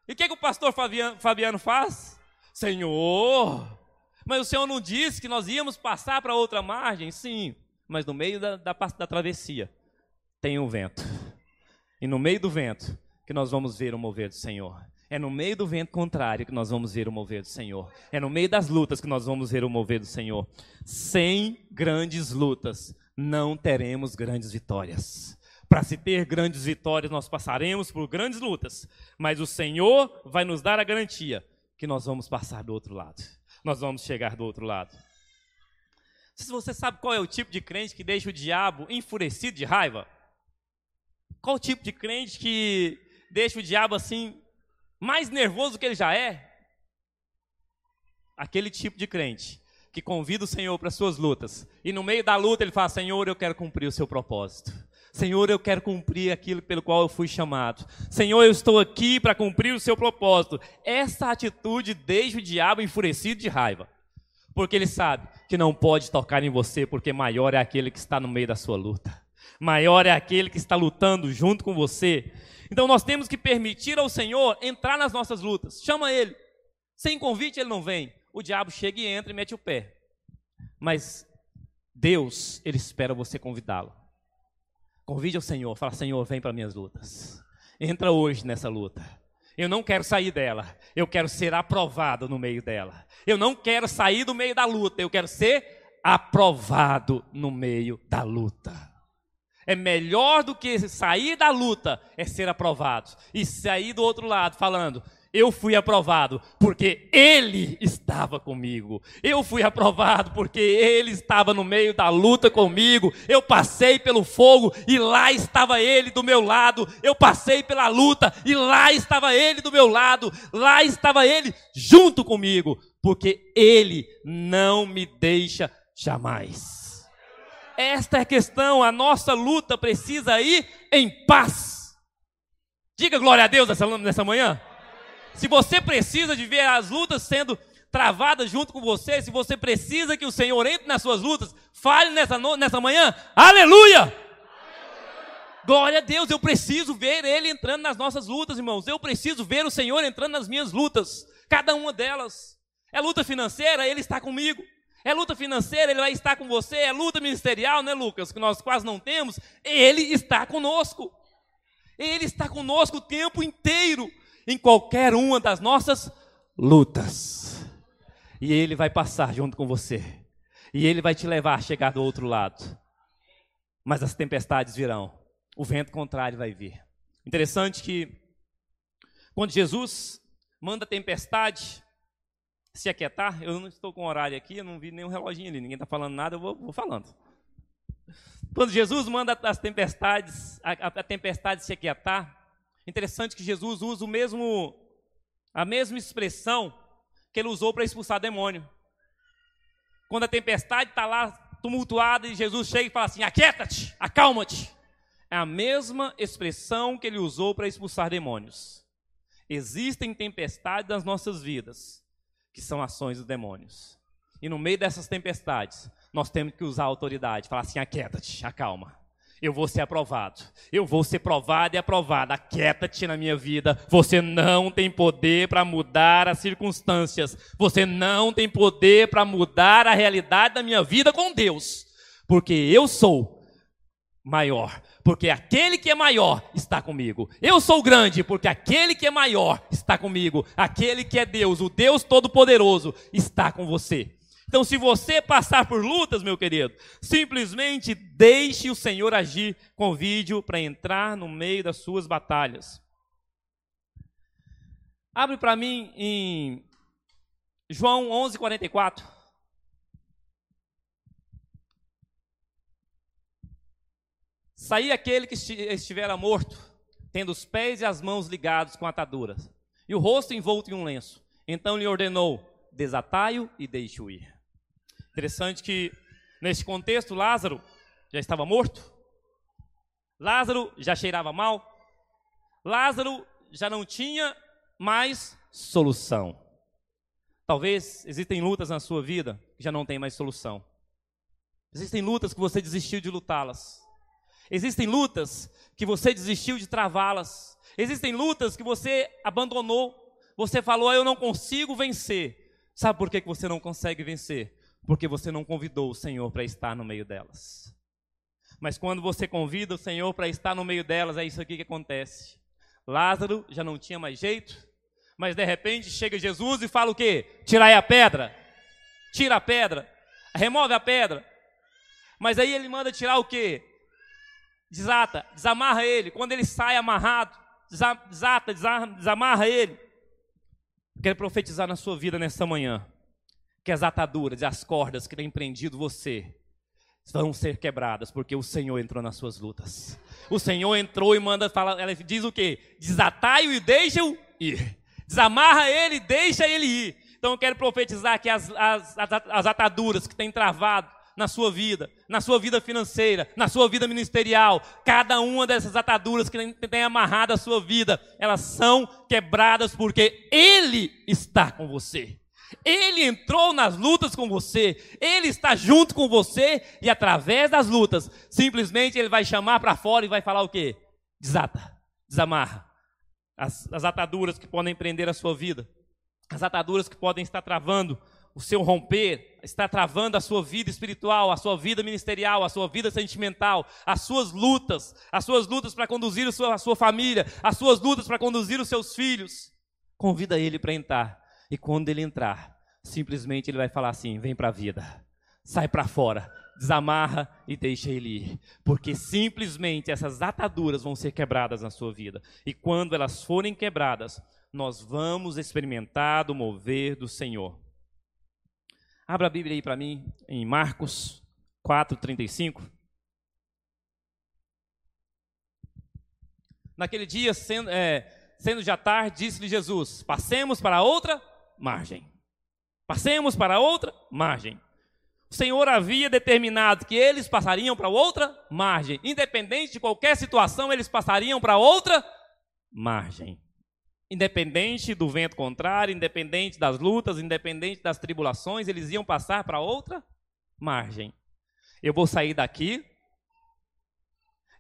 E o que, que o pastor Fabiano, Fabiano faz? Senhor, mas o Senhor não disse que nós íamos passar para outra margem? Sim, mas no meio da, da, da travessia tem um vento. E no meio do vento que nós vamos ver o mover do Senhor. É no meio do vento contrário que nós vamos ver o mover do Senhor. É no meio das lutas que nós vamos ver o mover do Senhor. Sem grandes lutas, não teremos grandes vitórias. Para se ter grandes vitórias, nós passaremos por grandes lutas, mas o Senhor vai nos dar a garantia que nós vamos passar do outro lado. Nós vamos chegar do outro lado. Se você sabe qual é o tipo de crente que deixa o diabo enfurecido de raiva? Qual o tipo de crente que deixa o diabo assim mais nervoso que ele já é? Aquele tipo de crente que convida o Senhor para suas lutas e no meio da luta ele fala: Senhor, eu quero cumprir o seu propósito. Senhor, eu quero cumprir aquilo pelo qual eu fui chamado. Senhor, eu estou aqui para cumprir o seu propósito. Essa atitude deixa o diabo enfurecido de raiva. Porque ele sabe que não pode tocar em você, porque maior é aquele que está no meio da sua luta. Maior é aquele que está lutando junto com você. Então nós temos que permitir ao Senhor entrar nas nossas lutas. Chama ele. Sem convite ele não vem. O diabo chega e entra e mete o pé. Mas Deus, ele espera você convidá-lo. Convide ao Senhor, fala: Senhor, vem para minhas lutas. Entra hoje nessa luta. Eu não quero sair dela, eu quero ser aprovado no meio dela. Eu não quero sair do meio da luta, eu quero ser aprovado no meio da luta. É melhor do que sair da luta, é ser aprovado. E sair do outro lado falando: eu fui aprovado porque Ele estava comigo. Eu fui aprovado porque Ele estava no meio da luta comigo. Eu passei pelo fogo e lá estava Ele do meu lado. Eu passei pela luta e lá estava Ele do meu lado. Lá estava Ele junto comigo, porque Ele não me deixa jamais. Esta é a questão. A nossa luta precisa ir em paz. Diga glória a Deus nessa, manhã. Se você precisa de ver as lutas sendo travadas junto com você, se você precisa que o Senhor entre nas suas lutas, fale nessa, nessa manhã, aleluia! Glória a Deus, eu preciso ver Ele entrando nas nossas lutas, irmãos. Eu preciso ver o Senhor entrando nas minhas lutas, cada uma delas. É luta financeira, Ele está comigo. É luta financeira, Ele vai estar com você. É luta ministerial, né, Lucas? Que nós quase não temos. Ele está conosco. Ele está conosco o tempo inteiro em qualquer uma das nossas lutas. E Ele vai passar junto com você. E Ele vai te levar a chegar do outro lado. Mas as tempestades virão. O vento contrário vai vir. Interessante que quando Jesus manda a tempestade se aquietar, eu não estou com horário aqui, eu não vi nenhum reloginho ali, ninguém está falando nada, eu vou, vou, falando. Quando Jesus manda as tempestades, a, a tempestade se aquietar, Interessante que Jesus usa o mesmo, a mesma expressão que ele usou para expulsar demônio. Quando a tempestade está lá tumultuada e Jesus chega e fala assim: aquieta-te, acalma-te. É a mesma expressão que ele usou para expulsar demônios. Existem tempestades nas nossas vidas, que são ações dos demônios. E no meio dessas tempestades, nós temos que usar a autoridade, falar assim: aquieta-te, acalma. eu vou ser aprovado. Eu vou ser provado e aprovado. Aquieta-te na minha vida. Você não tem poder para mudar as circunstâncias. Você não tem poder para mudar a realidade da minha vida com Deus. Porque eu sou maior. Porque aquele que é maior está comigo. Eu sou grande, porque aquele que é maior está comigo. Aquele que é Deus, o Deus Todo-Poderoso, está com você. Então, se você passar por lutas, meu querido, simplesmente deixe o Senhor agir. Convide-o para entrar no meio das suas batalhas. Abre para mim em João 11:44. Saí aquele que estivera morto, tendo os pés e as mãos ligados com ataduras, e o rosto envolto em um lenço. Então lhe ordenou: desatai-o e deixe-o ir. Interessante que, nesse contexto, Lázaro já estava morto, Lázaro já cheirava mal, Lázaro já não tinha mais solução. Talvez existem lutas na sua vida que já não tem mais solução. Existem lutas que você desistiu de lutá-las. Existem lutas que você desistiu de travá-las. Existem lutas que você abandonou. Você falou, ah, eu não consigo vencer. Sabe por que você não consegue vencer? porque você não convidou o Senhor para estar no meio delas. Mas quando você convida o Senhor para estar no meio delas, é isso aqui que acontece. Lázaro já não tinha mais jeito, mas de repente chega Jesus e fala o quê? Tirai a pedra. Tira a pedra. Remove a pedra. Mas aí ele manda tirar o quê? Desata, desamarra ele. Quando ele sai amarrado, desata, desamarra ele. Quero profetizar na sua vida nessa manhã que as ataduras e as cordas que têm prendido você vão ser quebradas, porque o Senhor entrou nas suas lutas. O Senhor entrou e manda falar, ela diz o quê? Desatai-o e deixa-o ir. Desamarra ele e deixa ele ir. Então eu quero profetizar que as, as, as ataduras que têm travado na sua vida, na sua vida financeira, na sua vida ministerial, cada uma dessas ataduras que tem amarrado a sua vida, elas são quebradas porque Ele está com você. Ele entrou nas lutas com você, ele está junto com você e através das lutas, simplesmente ele vai chamar para fora e vai falar o quê? Desata, desamarra. As, as ataduras que podem prender a sua vida, as ataduras que podem estar travando o seu romper, está travando a sua vida espiritual, a sua vida ministerial, a sua vida sentimental, as suas lutas, as suas lutas para conduzir a sua, a sua família, as suas lutas para conduzir os seus filhos. Convida ele para entrar e quando ele entrar, simplesmente ele vai falar assim: vem para a vida, sai para fora, desamarra e deixa ele ir. Porque simplesmente essas ataduras vão ser quebradas na sua vida. E quando elas forem quebradas, nós vamos experimentar o mover do Senhor. Abra a Bíblia aí para mim, em Marcos 4,35. Naquele dia, sendo, é, sendo já tarde, disse-lhe Jesus: Passemos para outra margem. Passemos para outra margem. O Senhor havia determinado que eles passariam para outra margem. Independente de qualquer situação, eles passariam para outra margem. Independente do vento contrário, independente das lutas, independente das tribulações, eles iam passar para outra margem. Eu vou sair daqui.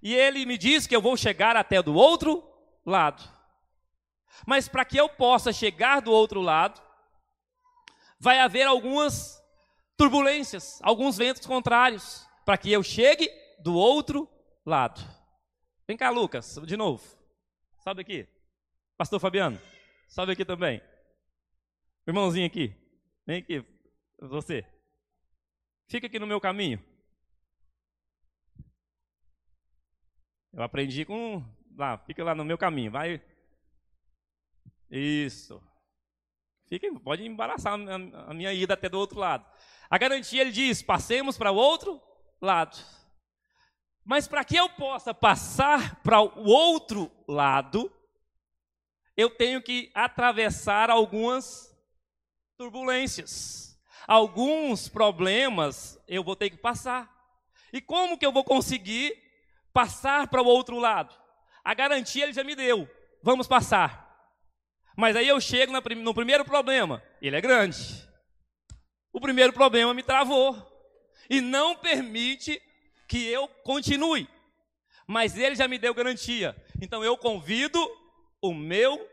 E ele me diz que eu vou chegar até do outro lado. Mas para que eu possa chegar do outro lado, vai haver algumas turbulências, alguns ventos contrários, para que eu chegue do outro lado. Vem cá, Lucas, de novo. Sobe aqui. Pastor Fabiano, sobe aqui também. Irmãozinho aqui, vem aqui, você. Fica aqui no meu caminho. Eu aprendi com. Lá, fica lá no meu caminho. Vai. Isso. Fica, pode embaraçar a minha ida até do outro lado. A garantia, ele diz: passemos para o outro lado. Mas para que eu possa passar para o outro lado, eu tenho que atravessar algumas turbulências. Alguns problemas eu vou ter que passar. E como que eu vou conseguir passar para o outro lado? A garantia ele já me deu. Vamos passar. Mas aí eu chego no primeiro problema, ele é grande. O primeiro problema me travou e não permite que eu continue. mas ele já me deu garantia. Então eu convido o meu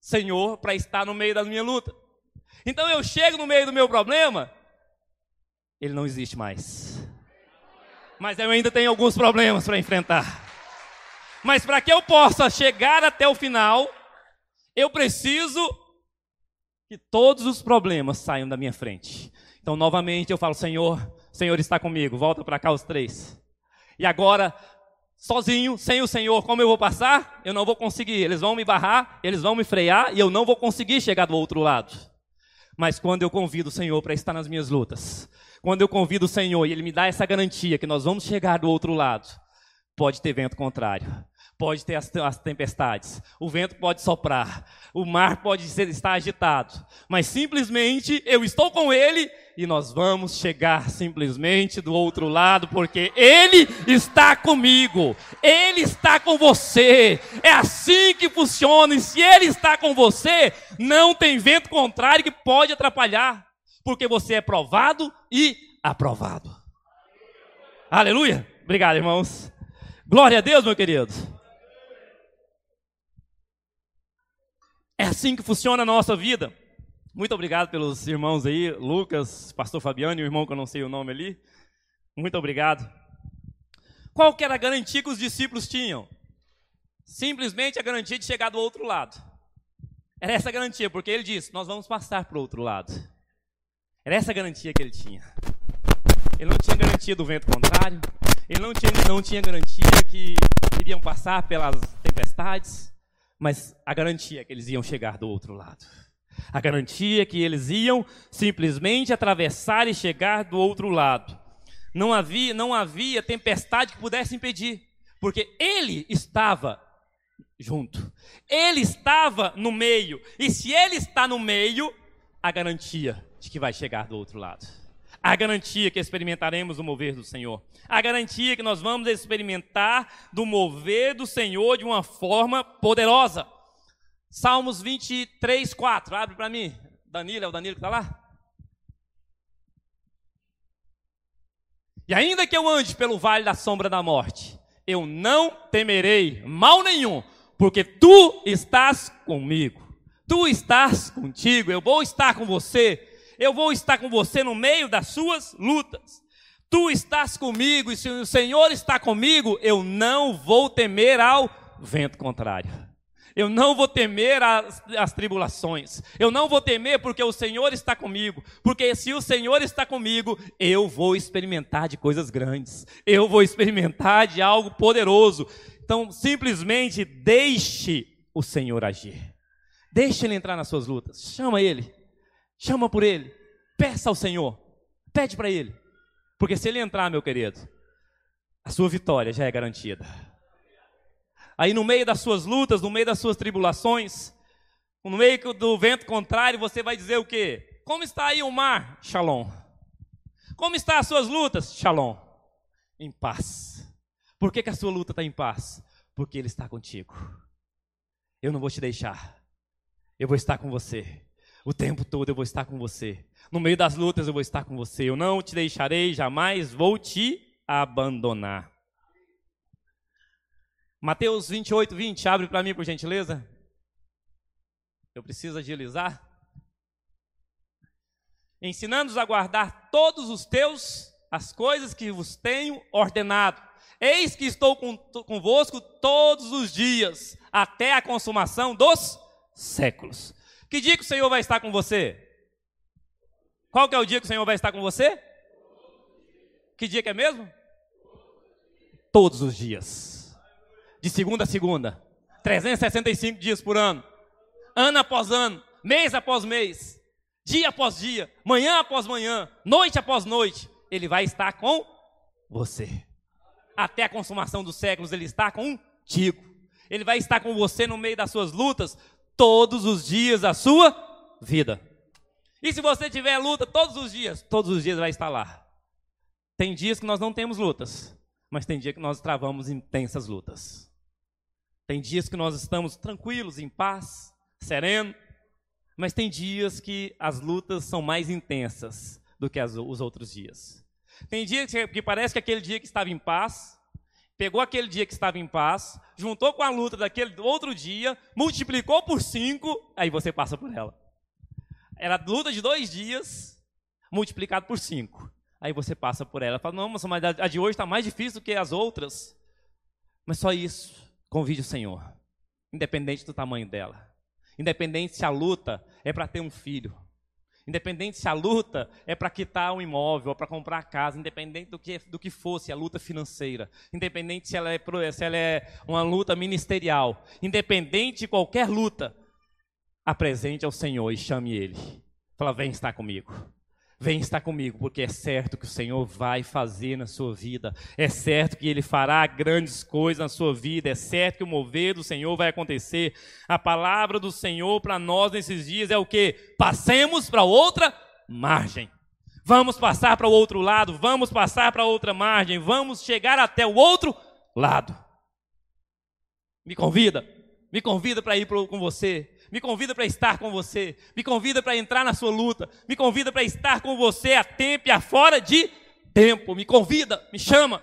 Senhor para estar no meio da minha luta. Então eu chego no meio do meu problema, ele não existe mais. Mas eu ainda tenho alguns problemas para enfrentar. Mas para que eu possa chegar até o final, eu preciso que todos os problemas saiam da minha frente. Então, novamente, eu falo: Senhor, Senhor está comigo, volta para cá os três. E agora, sozinho, sem o Senhor, como eu vou passar? Eu não vou conseguir. Eles vão me barrar, eles vão me frear e eu não vou conseguir chegar do outro lado. Mas quando eu convido o Senhor para estar nas minhas lutas, quando eu convido o Senhor e Ele me dá essa garantia que nós vamos chegar do outro lado, pode ter vento contrário, pode ter as, as, tempestades, o vento pode soprar, o mar pode ser, estar agitado, mas simplesmente eu estou com Ele e nós vamos chegar simplesmente do outro lado, porque Ele está comigo, Ele está com você. É assim que funciona, e se Ele está com você, não tem vento contrário que pode atrapalhar, porque você é provado e aprovado. Aleluia! Obrigado, irmãos. Glória a Deus, meu querido. É assim que funciona a nossa vida. Muito obrigado pelos irmãos aí, Lucas, pastor Fabiano e o irmão que eu não sei o nome ali. Muito obrigado. Qual que era a garantia que os discípulos tinham? Simplesmente a garantia de chegar do outro lado. Era essa a garantia, porque ele disse: Nós vamos passar para o outro lado. Era essa a garantia que ele tinha. Ele não tinha garantia do vento contrário, ele não tinha, não tinha garantia que iriam passar pelas tempestades, mas a garantia é que eles iam chegar do outro lado. A garantia que eles iam simplesmente atravessar e chegar do outro lado. Não havia, não havia tempestade que pudesse impedir, porque ele estava junto. Ele estava no meio. E se ele está no meio, a garantia de que vai chegar do outro lado. A garantia que experimentaremos o mover do Senhor. A garantia que nós vamos experimentar do mover do Senhor de uma forma poderosa. Salmos 23, 4. Abre para mim. Danilo, é o Danilo que está lá? E ainda que eu ande pelo vale da sombra da morte, eu não temerei mal nenhum, porque tu estás comigo. Tu estás contigo, eu vou estar com você. Eu vou estar com você no meio das suas lutas. Tu estás comigo, e se o Senhor está comigo, eu não vou temer ao vento contrário. Eu não vou temer as, as, tribulações. Eu não vou temer porque o Senhor está comigo. Porque se o Senhor está comigo, eu vou experimentar de coisas grandes. Eu vou experimentar de algo poderoso. Então, simplesmente deixe o Senhor agir. Deixe ele entrar nas suas lutas. Chama ele. Chama por ele. Peça ao Senhor. Pede para ele. Porque se ele entrar, meu querido, a sua vitória já é garantida. Aí no meio das suas lutas, no meio das suas tribulações, no meio do vento contrário, você vai dizer o quê? Como está aí o mar? Shalom. Como estão as suas lutas? Shalom. Em paz. Por que, que a sua luta está em paz? Porque Ele está contigo. Eu não vou te deixar. Eu vou estar com você. O tempo todo eu vou estar com você. No meio das lutas eu vou estar com você. Eu não te deixarei, jamais vou te abandonar. Mateus 28, 20, abre para mim, por gentileza. Eu preciso agilizar. Ensinando-os a guardar todos os teus, as coisas que vos tenho ordenado. Eis que estou convosco todos os dias, até a consumação dos séculos. Que dia que o Senhor vai estar com você? Qual que é o dia que o Senhor vai estar com você? Que dia que é mesmo? Todos os dias de segunda a segunda, 365 dias por ano, ano após ano, mês após mês, dia após dia, manhã após manhã, noite após noite, Ele vai estar com você. Até a consumação dos séculos, Ele está contigo. Ele vai estar com você no meio das suas lutas, todos os dias da sua vida. E se você tiver luta todos os dias, todos os dias vai estar lá. Tem dias que nós não temos lutas, mas tem dia que nós travamos intensas lutas. Tem dias que nós estamos tranquilos, em paz, sereno, mas tem dias que as lutas são mais intensas do que as, os outros dias. Tem dias que, que parece que aquele dia que estava em paz, pegou aquele dia que estava em paz, juntou com a luta daquele outro dia, multiplicou por cinco, aí você passa por ela. Era luta de dois dias, multiplicado por cinco. Aí você passa por ela. Fala, não, mas a de hoje está mais difícil do que as outras. Mas só isso, convide o Senhor. Independente do tamanho dela. Independente se a luta é para ter um filho. Independente se a luta é para quitar um imóvel ou para comprar a casa, independente do que, do que fosse a luta financeira, independente se ela, é, se ela é uma luta ministerial, independente de qualquer luta, apresente ao Senhor e chame Ele. Fala, vem estar comigo. Vem estar comigo, porque é certo que o Senhor vai fazer na sua vida, é certo que Ele fará grandes coisas na sua vida, é certo que o mover do Senhor vai acontecer. A palavra do Senhor para nós nesses dias é o que? Passemos para outra margem. Vamos passar para o outro lado, vamos passar para outra margem, vamos chegar até o outro lado. Me convida, me convida para ir com você me convida para estar com você, me convida para entrar na sua luta, me convida para estar com você a tempo e a fora de tempo, me convida, me chama.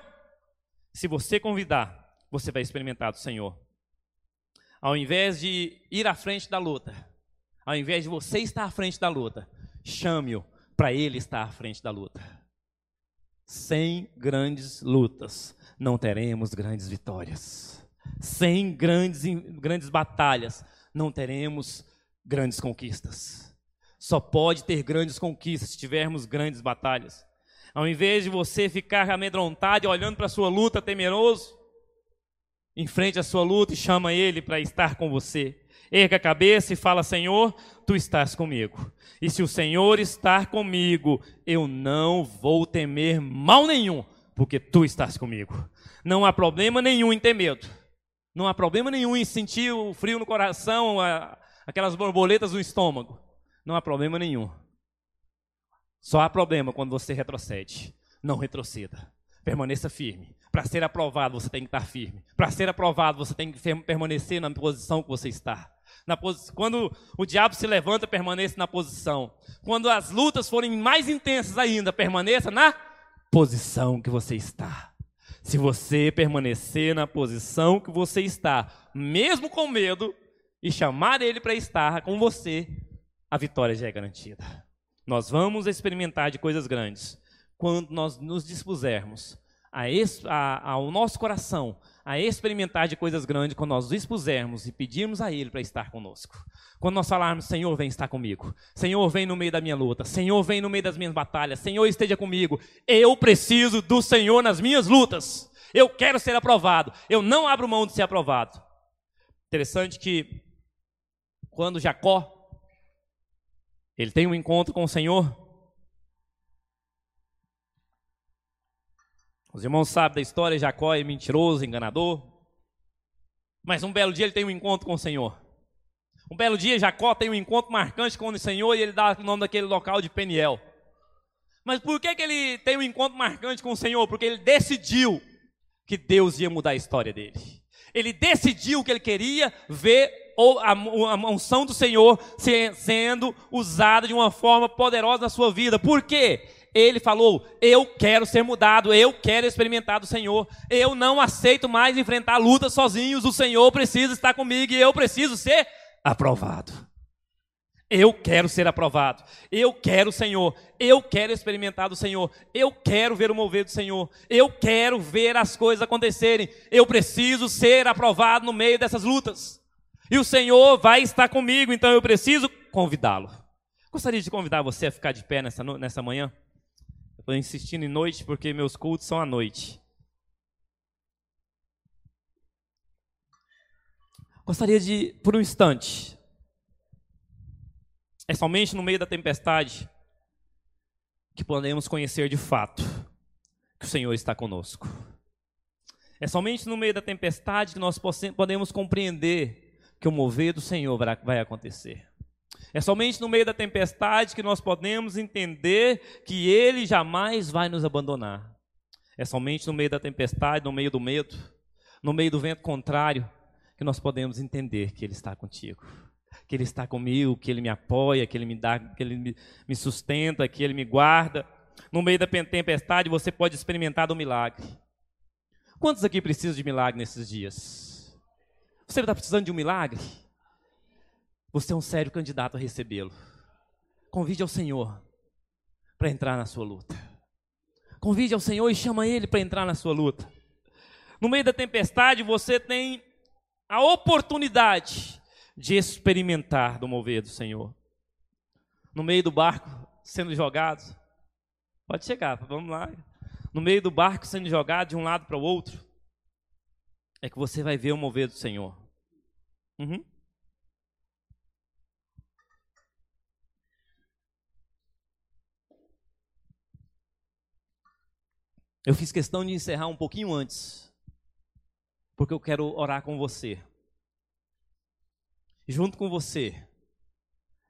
Se você convidar, você vai experimentar do Senhor. Ao invés de ir à frente da luta, ao invés de você estar à frente da luta, chame-o para ele estar à frente da luta. Sem grandes lutas, não teremos grandes vitórias. Sem grandes, grandes batalhas, não teremos grandes conquistas. Só pode ter grandes conquistas se tivermos grandes batalhas. Ao invés de você ficar amedrontado e olhando para a sua luta temeroso, enfrente a sua luta e chama ele para estar com você. Erga a cabeça e fala: Senhor, tu estás comigo. E se o Senhor estar comigo, eu não vou temer mal nenhum, porque tu estás comigo. Não há problema nenhum em ter medo. Não há problema nenhum em sentir o frio no coração, aquelas borboletas no estômago. Não há problema nenhum. Só há problema quando você retrocede. Não retroceda. Permaneça firme. Para ser aprovado, você tem que estar firme. Para ser aprovado, você tem que permanecer na posição que você está. Quando o diabo se levanta, permaneça na posição. Quando as lutas forem mais intensas ainda, permaneça na posição que você está. Se você permanecer na posição que você está, mesmo com medo, e chamar ele para estar com você, a vitória já é garantida. Nós vamos experimentar de coisas grandes quando nós nos dispusermos a, a, ao nosso coração a experimentar de coisas grandes quando nós nos expusermos e pedirmos a Ele para estar conosco. Quando nós falarmos, Senhor, vem estar comigo. Senhor, vem no meio da minha luta. Senhor, vem no meio das minhas batalhas. Senhor, esteja comigo. Eu preciso do Senhor nas minhas lutas. Eu quero ser aprovado. Eu não abro mão de ser aprovado. Interessante que quando Jacó ele tem um encontro com o Senhor, Os irmãos sabem da história, Jacó é mentiroso, enganador. Mas um belo dia ele tem um encontro com o Senhor. Um belo dia Jacó tem um encontro marcante com o Senhor e ele dá o nome daquele local de Peniel. Mas por que, que ele tem um encontro marcante com o Senhor? Porque ele decidiu que Deus ia mudar a história dele. Ele decidiu que ele queria ver a, unção do Senhor sendo usada de uma forma poderosa na sua vida. Por quê? Ele falou: Eu quero ser mudado, eu quero experimentar do Senhor, eu não aceito mais enfrentar lutas sozinhos, o Senhor precisa estar comigo e eu preciso ser aprovado. Eu quero ser aprovado, eu quero o Senhor, eu quero experimentar do Senhor, eu quero ver o mover do Senhor, eu quero ver as coisas acontecerem, eu preciso ser aprovado no meio dessas lutas. E o Senhor vai estar comigo, então eu preciso convidá-lo. Gostaria de convidar você a ficar de pé nessa, nessa manhã. Estou insistindo em noite porque meus cultos são à noite. Gostaria de, por um instante, é somente no meio da tempestade que podemos conhecer de fato que o Senhor está conosco. É somente no meio da tempestade que nós podemos compreender que o mover do Senhor vai acontecer. É somente no meio da tempestade que nós podemos entender que Ele jamais vai nos abandonar. É somente no meio da tempestade, no meio do medo, no meio do vento contrário, que nós podemos entender que Ele está contigo, que Ele está comigo, que Ele me apoia, que Ele me dá, que Ele me sustenta, que Ele me guarda. No meio da tempestade você pode experimentar do milagre. Quantos aqui precisam de milagre nesses dias? Você está precisando de um milagre? Você é um sério candidato a recebê-lo. Convide ao Senhor para entrar na sua luta. Convide ao Senhor e chama Ele para entrar na sua luta. No meio da tempestade, você tem a oportunidade de experimentar do mover do Senhor. No meio do barco sendo jogado, pode chegar, vamos lá. No meio do barco sendo jogado de um lado para o outro, é que você vai ver o mover do Senhor. Uhum. Eu fiz questão de encerrar um pouquinho antes, porque eu quero orar com você. Junto com você,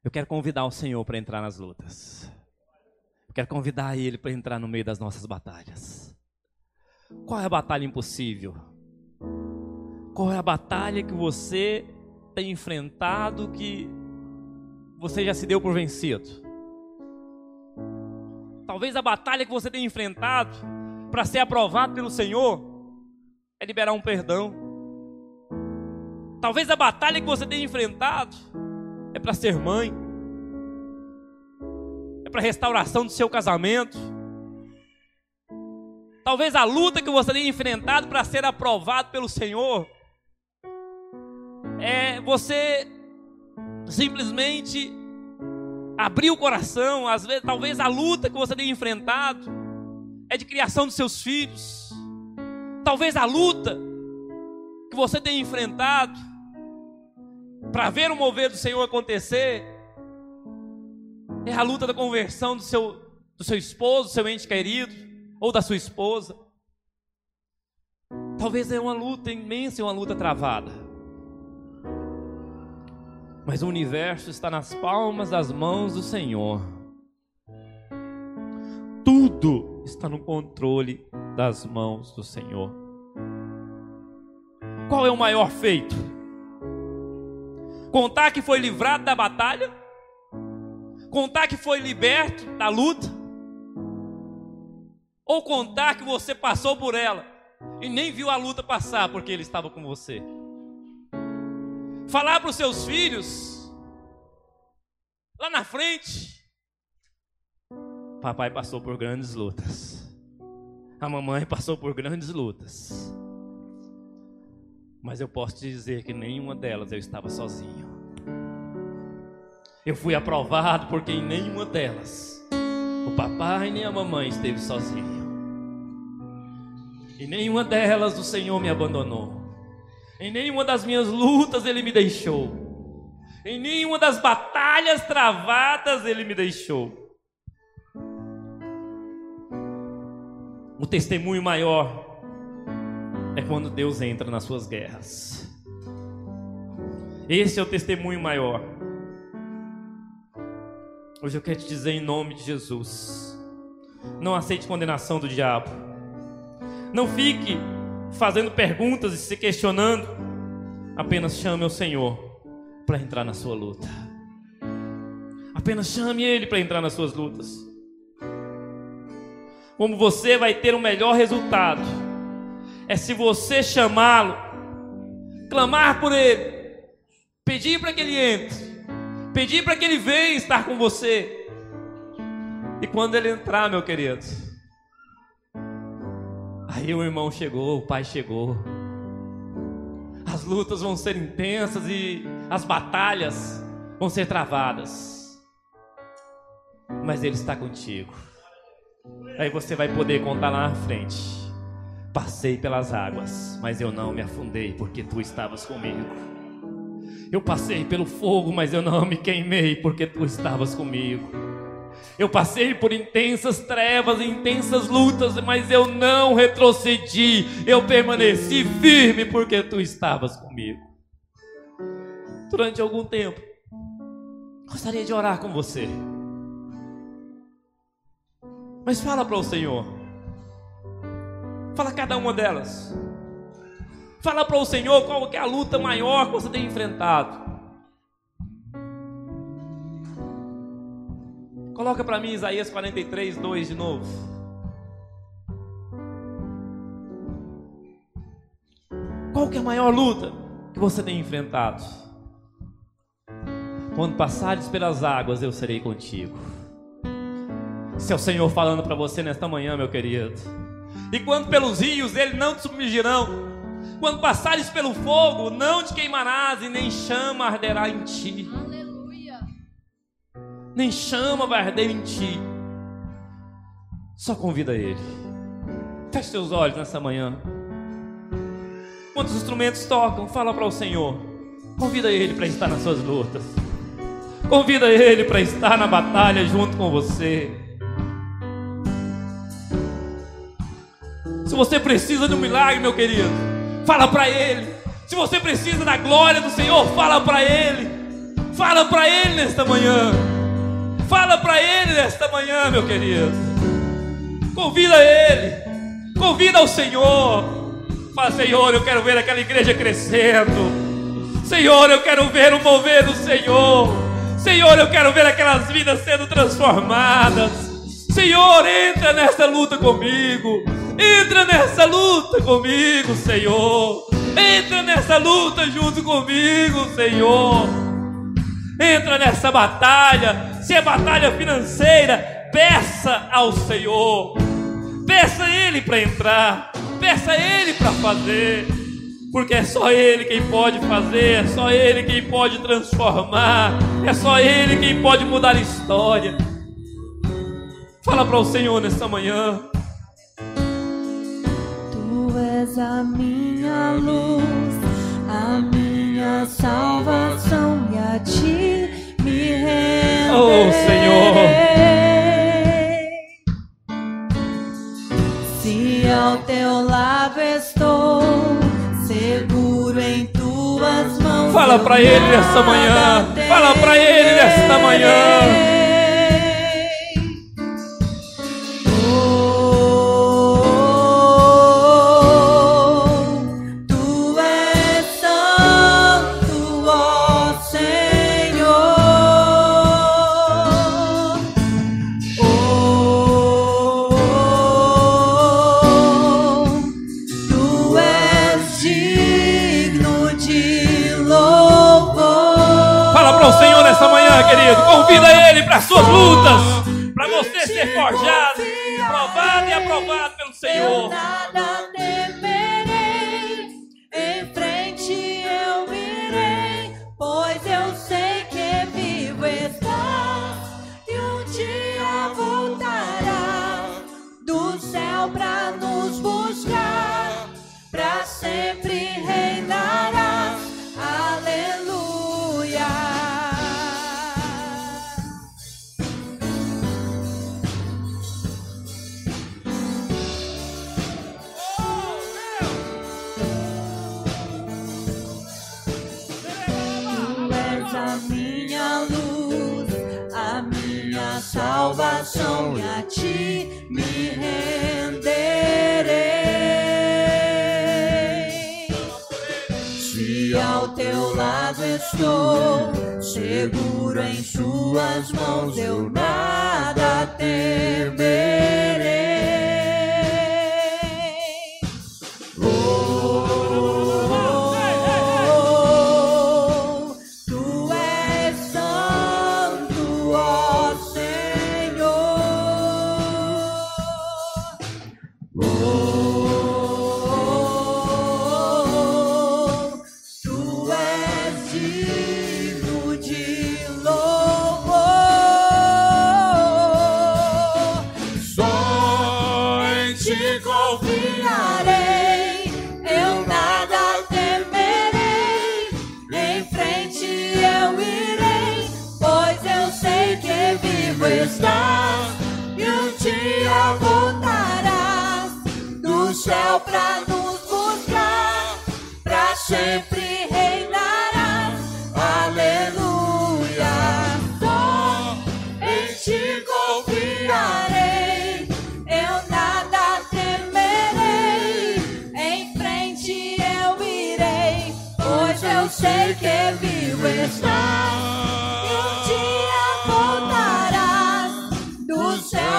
eu quero convidar o Senhor para entrar nas lutas. Eu quero convidar Ele para entrar no meio das nossas batalhas. Qual é a batalha impossível? Qual é a batalha que você tem enfrentado que você já se deu por vencido? Talvez a batalha que você tem enfrentado para ser aprovado pelo Senhor é liberar um perdão. Talvez a batalha que você tenha enfrentado é para ser mãe, é para restauração do seu casamento. Talvez a luta que você tenha enfrentado para ser aprovado pelo Senhor é você simplesmente abrir o coração, às vezes, talvez a luta que você tenha enfrentado é de criação dos seus filhos. Talvez a luta que você tenha enfrentado para ver o mover do Senhor acontecer é a luta da conversão do seu, do seu esposo, do seu ente querido, ou da sua esposa. Talvez é uma luta imensa uma luta travada. Mas o universo está nas palmas das mãos do Senhor. Tudo está no controle das mãos do Senhor. Qual é o maior feito? Contar que foi livrado da batalha? Contar que foi liberto da luta? Ou contar que você passou por ela e nem viu a luta passar porque ele estava com você? Falar para os seus filhos, lá na frente, Papai passou por grandes lutas. A mamãe passou por grandes lutas. Mas eu posso te dizer que nenhuma delas eu estava sozinho. Eu fui aprovado porque em nenhuma delas o papai nem a mamãe esteve sozinho. Em nenhuma delas o Senhor me abandonou. Em nenhuma das minhas lutas ele me deixou. Em nenhuma das batalhas travadas ele me deixou. O testemunho maior é quando Deus entra nas suas guerras. Esse é o testemunho maior. Hoje eu quero te dizer em nome de Jesus: não aceite condenação do diabo. Não fique fazendo perguntas e se questionando. Apenas chame o Senhor para entrar na sua luta. Apenas chame Ele para entrar nas suas lutas como você vai ter o um melhor resultado. É se você chamá-lo, clamar por ele, pedir para que ele entre, pedir para que ele venha estar com você. E quando ele entrar, meu querido, aí o irmão chegou, o pai chegou. As lutas vão ser intensas e as batalhas vão ser travadas. Mas ele está contigo. Aí você vai poder contar lá na frente. Passei pelas águas, mas eu não me afundei, porque tu estavas comigo. Eu passei pelo fogo, mas eu não me queimei, porque tu estavas comigo. Eu passei por intensas trevas, intensas lutas, mas eu não retrocedi. Eu permaneci firme, porque tu estavas comigo. Durante algum tempo, gostaria de orar com você. Mas fala para o Senhor. Fala cada uma delas. Fala para o Senhor qual é a luta maior que você tem enfrentado. Coloca para mim Isaías 43, 2 de novo. que é a maior luta que você tem enfrentado? Quando passares pelas águas, eu serei contigo. Esse é o Senhor falando para você nesta manhã, meu querido. E quando pelos rios, ele não te submergirão. Quando passares pelo fogo, não te queimarás e nem chama arderá em ti. Aleluia. Nem chama vai arder em ti. Só convida ele. Feche seus olhos nessa manhã. Quantos instrumentos tocam? Fala para o Senhor. Convida ele para estar nas suas lutas. Convida ele para estar na batalha junto com você. Se você precisa de um milagre, meu querido, fala para ele. Se você precisa da glória do Senhor, fala para ele. Fala para ele nesta manhã. Fala para ele nesta manhã, meu querido. Convida ele. Convida o Senhor. Fala, Senhor, eu quero ver aquela igreja crescendo. Senhor, eu quero ver o mover do Senhor. Senhor, eu quero ver aquelas vidas sendo transformadas. Senhor, entra nessa luta comigo. Entra nessa luta comigo, Senhor. Entra nessa luta junto comigo, Senhor. Entra nessa batalha. Se é batalha financeira, peça ao Senhor. Peça Ele para entrar. Peça Ele para fazer porque é só Ele quem pode fazer, é só Ele quem pode transformar, é só Ele quem pode mudar a história. Fala para o Senhor nesta manhã. És a minha luz, a minha salvação e a ti me rendo. Oh Senhor. Se ao teu lado estou seguro em tuas mãos. Fala para ele nessa manhã. Fala para ele nesta manhã. Convida ele para suas lutas, para você ser forjado, provado e aprovado pelo Senhor.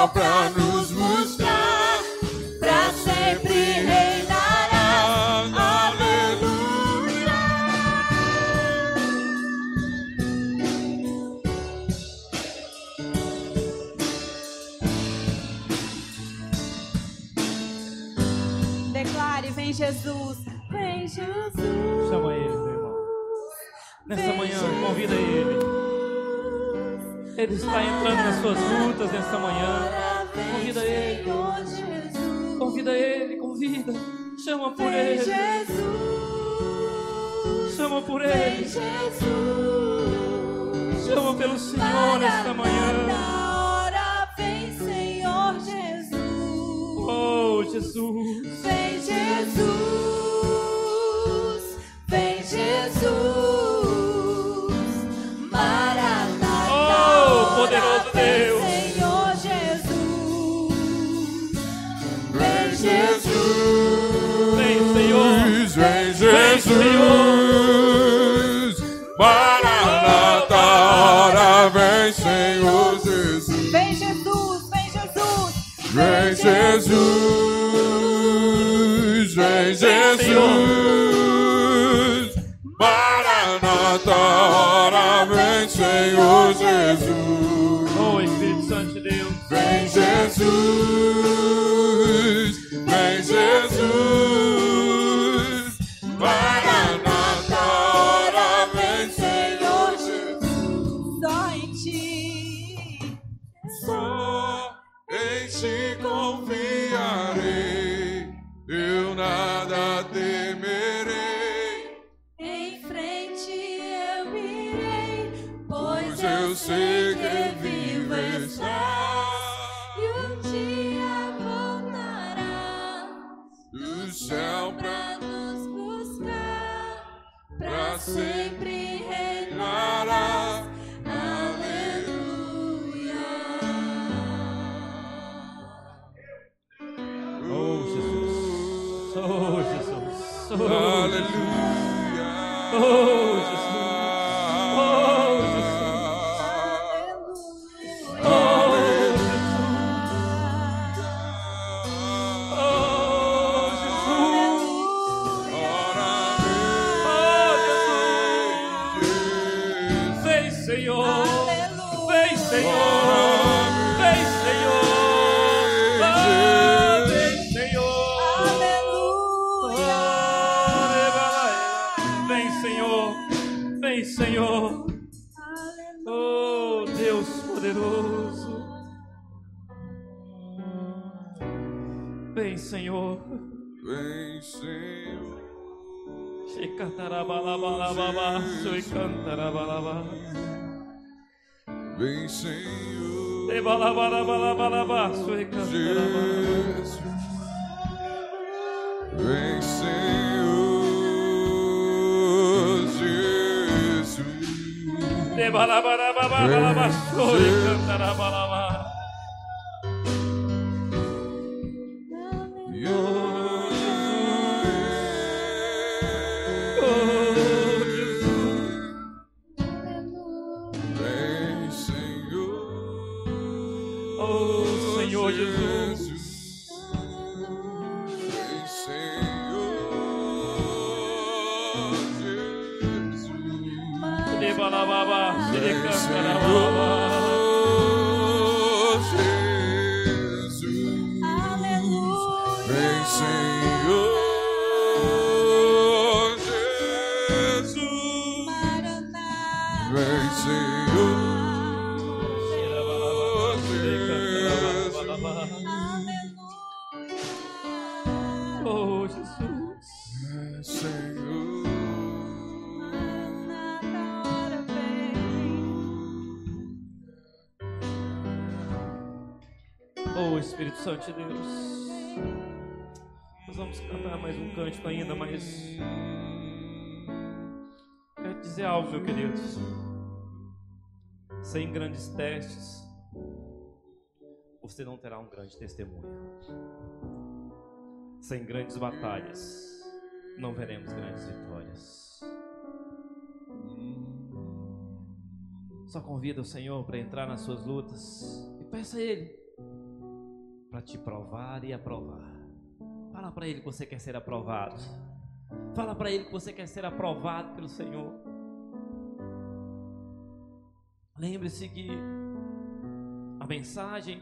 só pra nos buscar, pra sempre reinará. Aleluia. Declare, vem Jesus, vem Jesus. Chama ele, meu irmão. Nessa vem manhã, convida ele. Ele está entrando nas suas lutas nessa manhã. Convida ele. Convida ele, convida. Chama por ele. Chama por ele. Chama pelo Senhor nesta manhã. Na hora vem Senhor Jesus. Oh, Jesus. Vem Jesus. Vem Jesus. Poderoso Vem, Deus. Senhor Jesus. Vem Jesus. Vem, Senhor. Vem Jesus, Maranata, hora vem Senhor Jesus, Vem Jesus. Vem Jesus. vem Jesus, vem Jesus, Maranata, hora vem Senhor Jesus. Vem Jesus, vem Jesus, do céu pra pra nos buscar, pra sempre Senhor. Vem, Senhor. Vem, Senhor. Jesus. Vem, Senhor Jesus. Ebalabalabalaba, shekantarabalaba. Espírito Santo de Deus. Nós vamos cantar mais um cântico ainda, mas quero dizer algo, meu querido. Sem grandes testes, você não terá um grande testemunho. Sem grandes batalhas, não veremos grandes vitórias. Só convida o Senhor para entrar nas suas lutas e peça a Ele para te provar e aprovar. Fala para Ele que você quer ser aprovado. Fala para Ele que você quer ser aprovado pelo Senhor. Lembre-se que a mensagem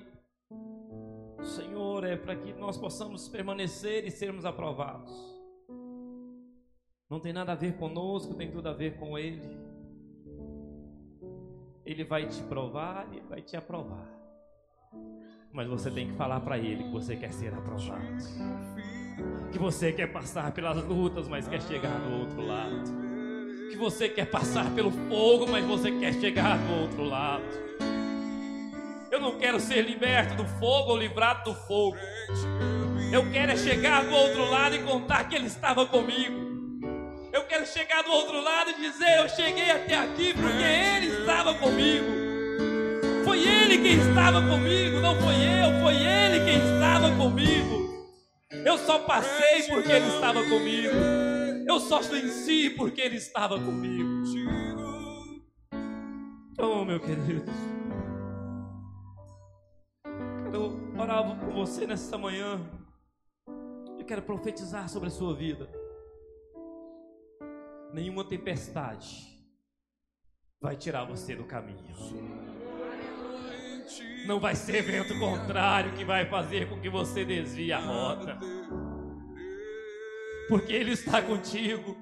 do Senhor é para que nós possamos permanecer e sermos aprovados. Não tem nada a ver conosco, tem tudo a ver com Ele. Ele vai te provar e vai te aprovar. Mas você tem que falar para Ele que você quer ser aprovado. Que você quer passar pelas lutas, mas quer chegar do outro lado. Que você quer passar pelo fogo, mas você quer chegar do outro lado. Eu não quero ser liberto do fogo ou livrado do fogo. Eu quero é chegar do outro lado e contar que Ele estava comigo. Eu quero chegar do outro lado e dizer: Eu cheguei até aqui porque Ele estava comigo. Foi Ele quem estava comigo, não foi eu, foi Ele quem estava comigo. Eu só passei porque Ele estava comigo. Eu só venci porque Ele estava comigo. Oh, meu querido. Quero orar por você nessa manhã. Eu quero profetizar sobre a sua vida. Nenhuma tempestade vai tirar você do caminho. Não vai ser vento contrário que vai fazer com que você desvie a rota. Porque Ele está contigo.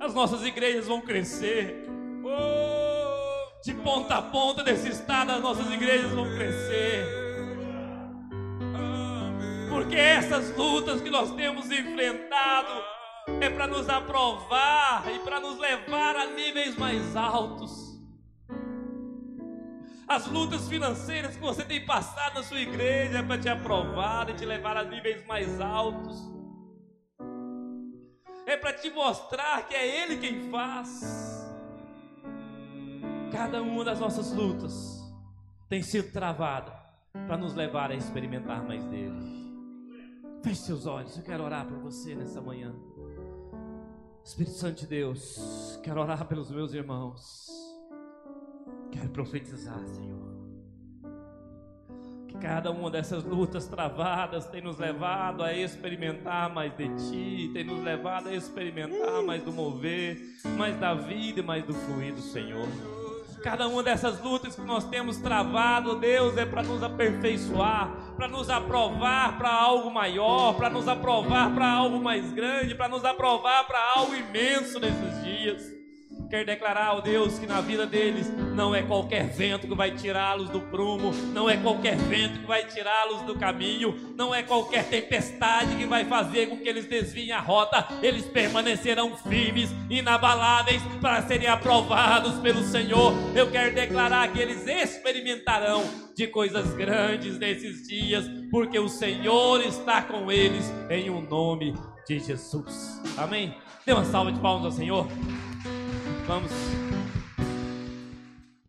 As nossas igrejas vão crescer. De ponta a ponta desse estado, as nossas igrejas vão crescer porque essas lutas que nós temos enfrentado é para nos aprovar e para nos levar a níveis mais altos. As lutas financeiras que você tem passado na sua igreja para te aprovar e te levar a níveis mais altos. É para te mostrar que é Ele quem faz. Cada uma das nossas lutas tem sido travada para nos levar a experimentar mais dele. Feche seus olhos, eu quero orar por você nessa manhã. Espírito Santo de Deus, quero orar pelos meus irmãos. Quero profetizar, Senhor. Que cada uma dessas lutas travadas tem nos levado a experimentar mais de Ti, tem nos levado a experimentar mais do mover, mais da vida e mais do fluir do Senhor. Cada uma dessas lutas que nós temos travado, Deus, é para nos aperfeiçoar, para nos aprovar para algo maior, para nos aprovar para algo mais grande, para nos aprovar para algo imenso nesses dias. Quer declarar ao Deus que na vida deles não é qualquer vento que vai tirá-los do prumo, não é qualquer vento que vai tirá-los do caminho, não é qualquer tempestade que vai fazer com que eles desviem a rota, eles permanecerão firmes, inabaláveis, para serem aprovados pelo Senhor. Eu quero declarar que eles experimentarão de coisas grandes nesses dias, porque o Senhor está com eles em o um nome de Jesus. Amém? Dê uma salva de palmas ao Senhor. Vamos.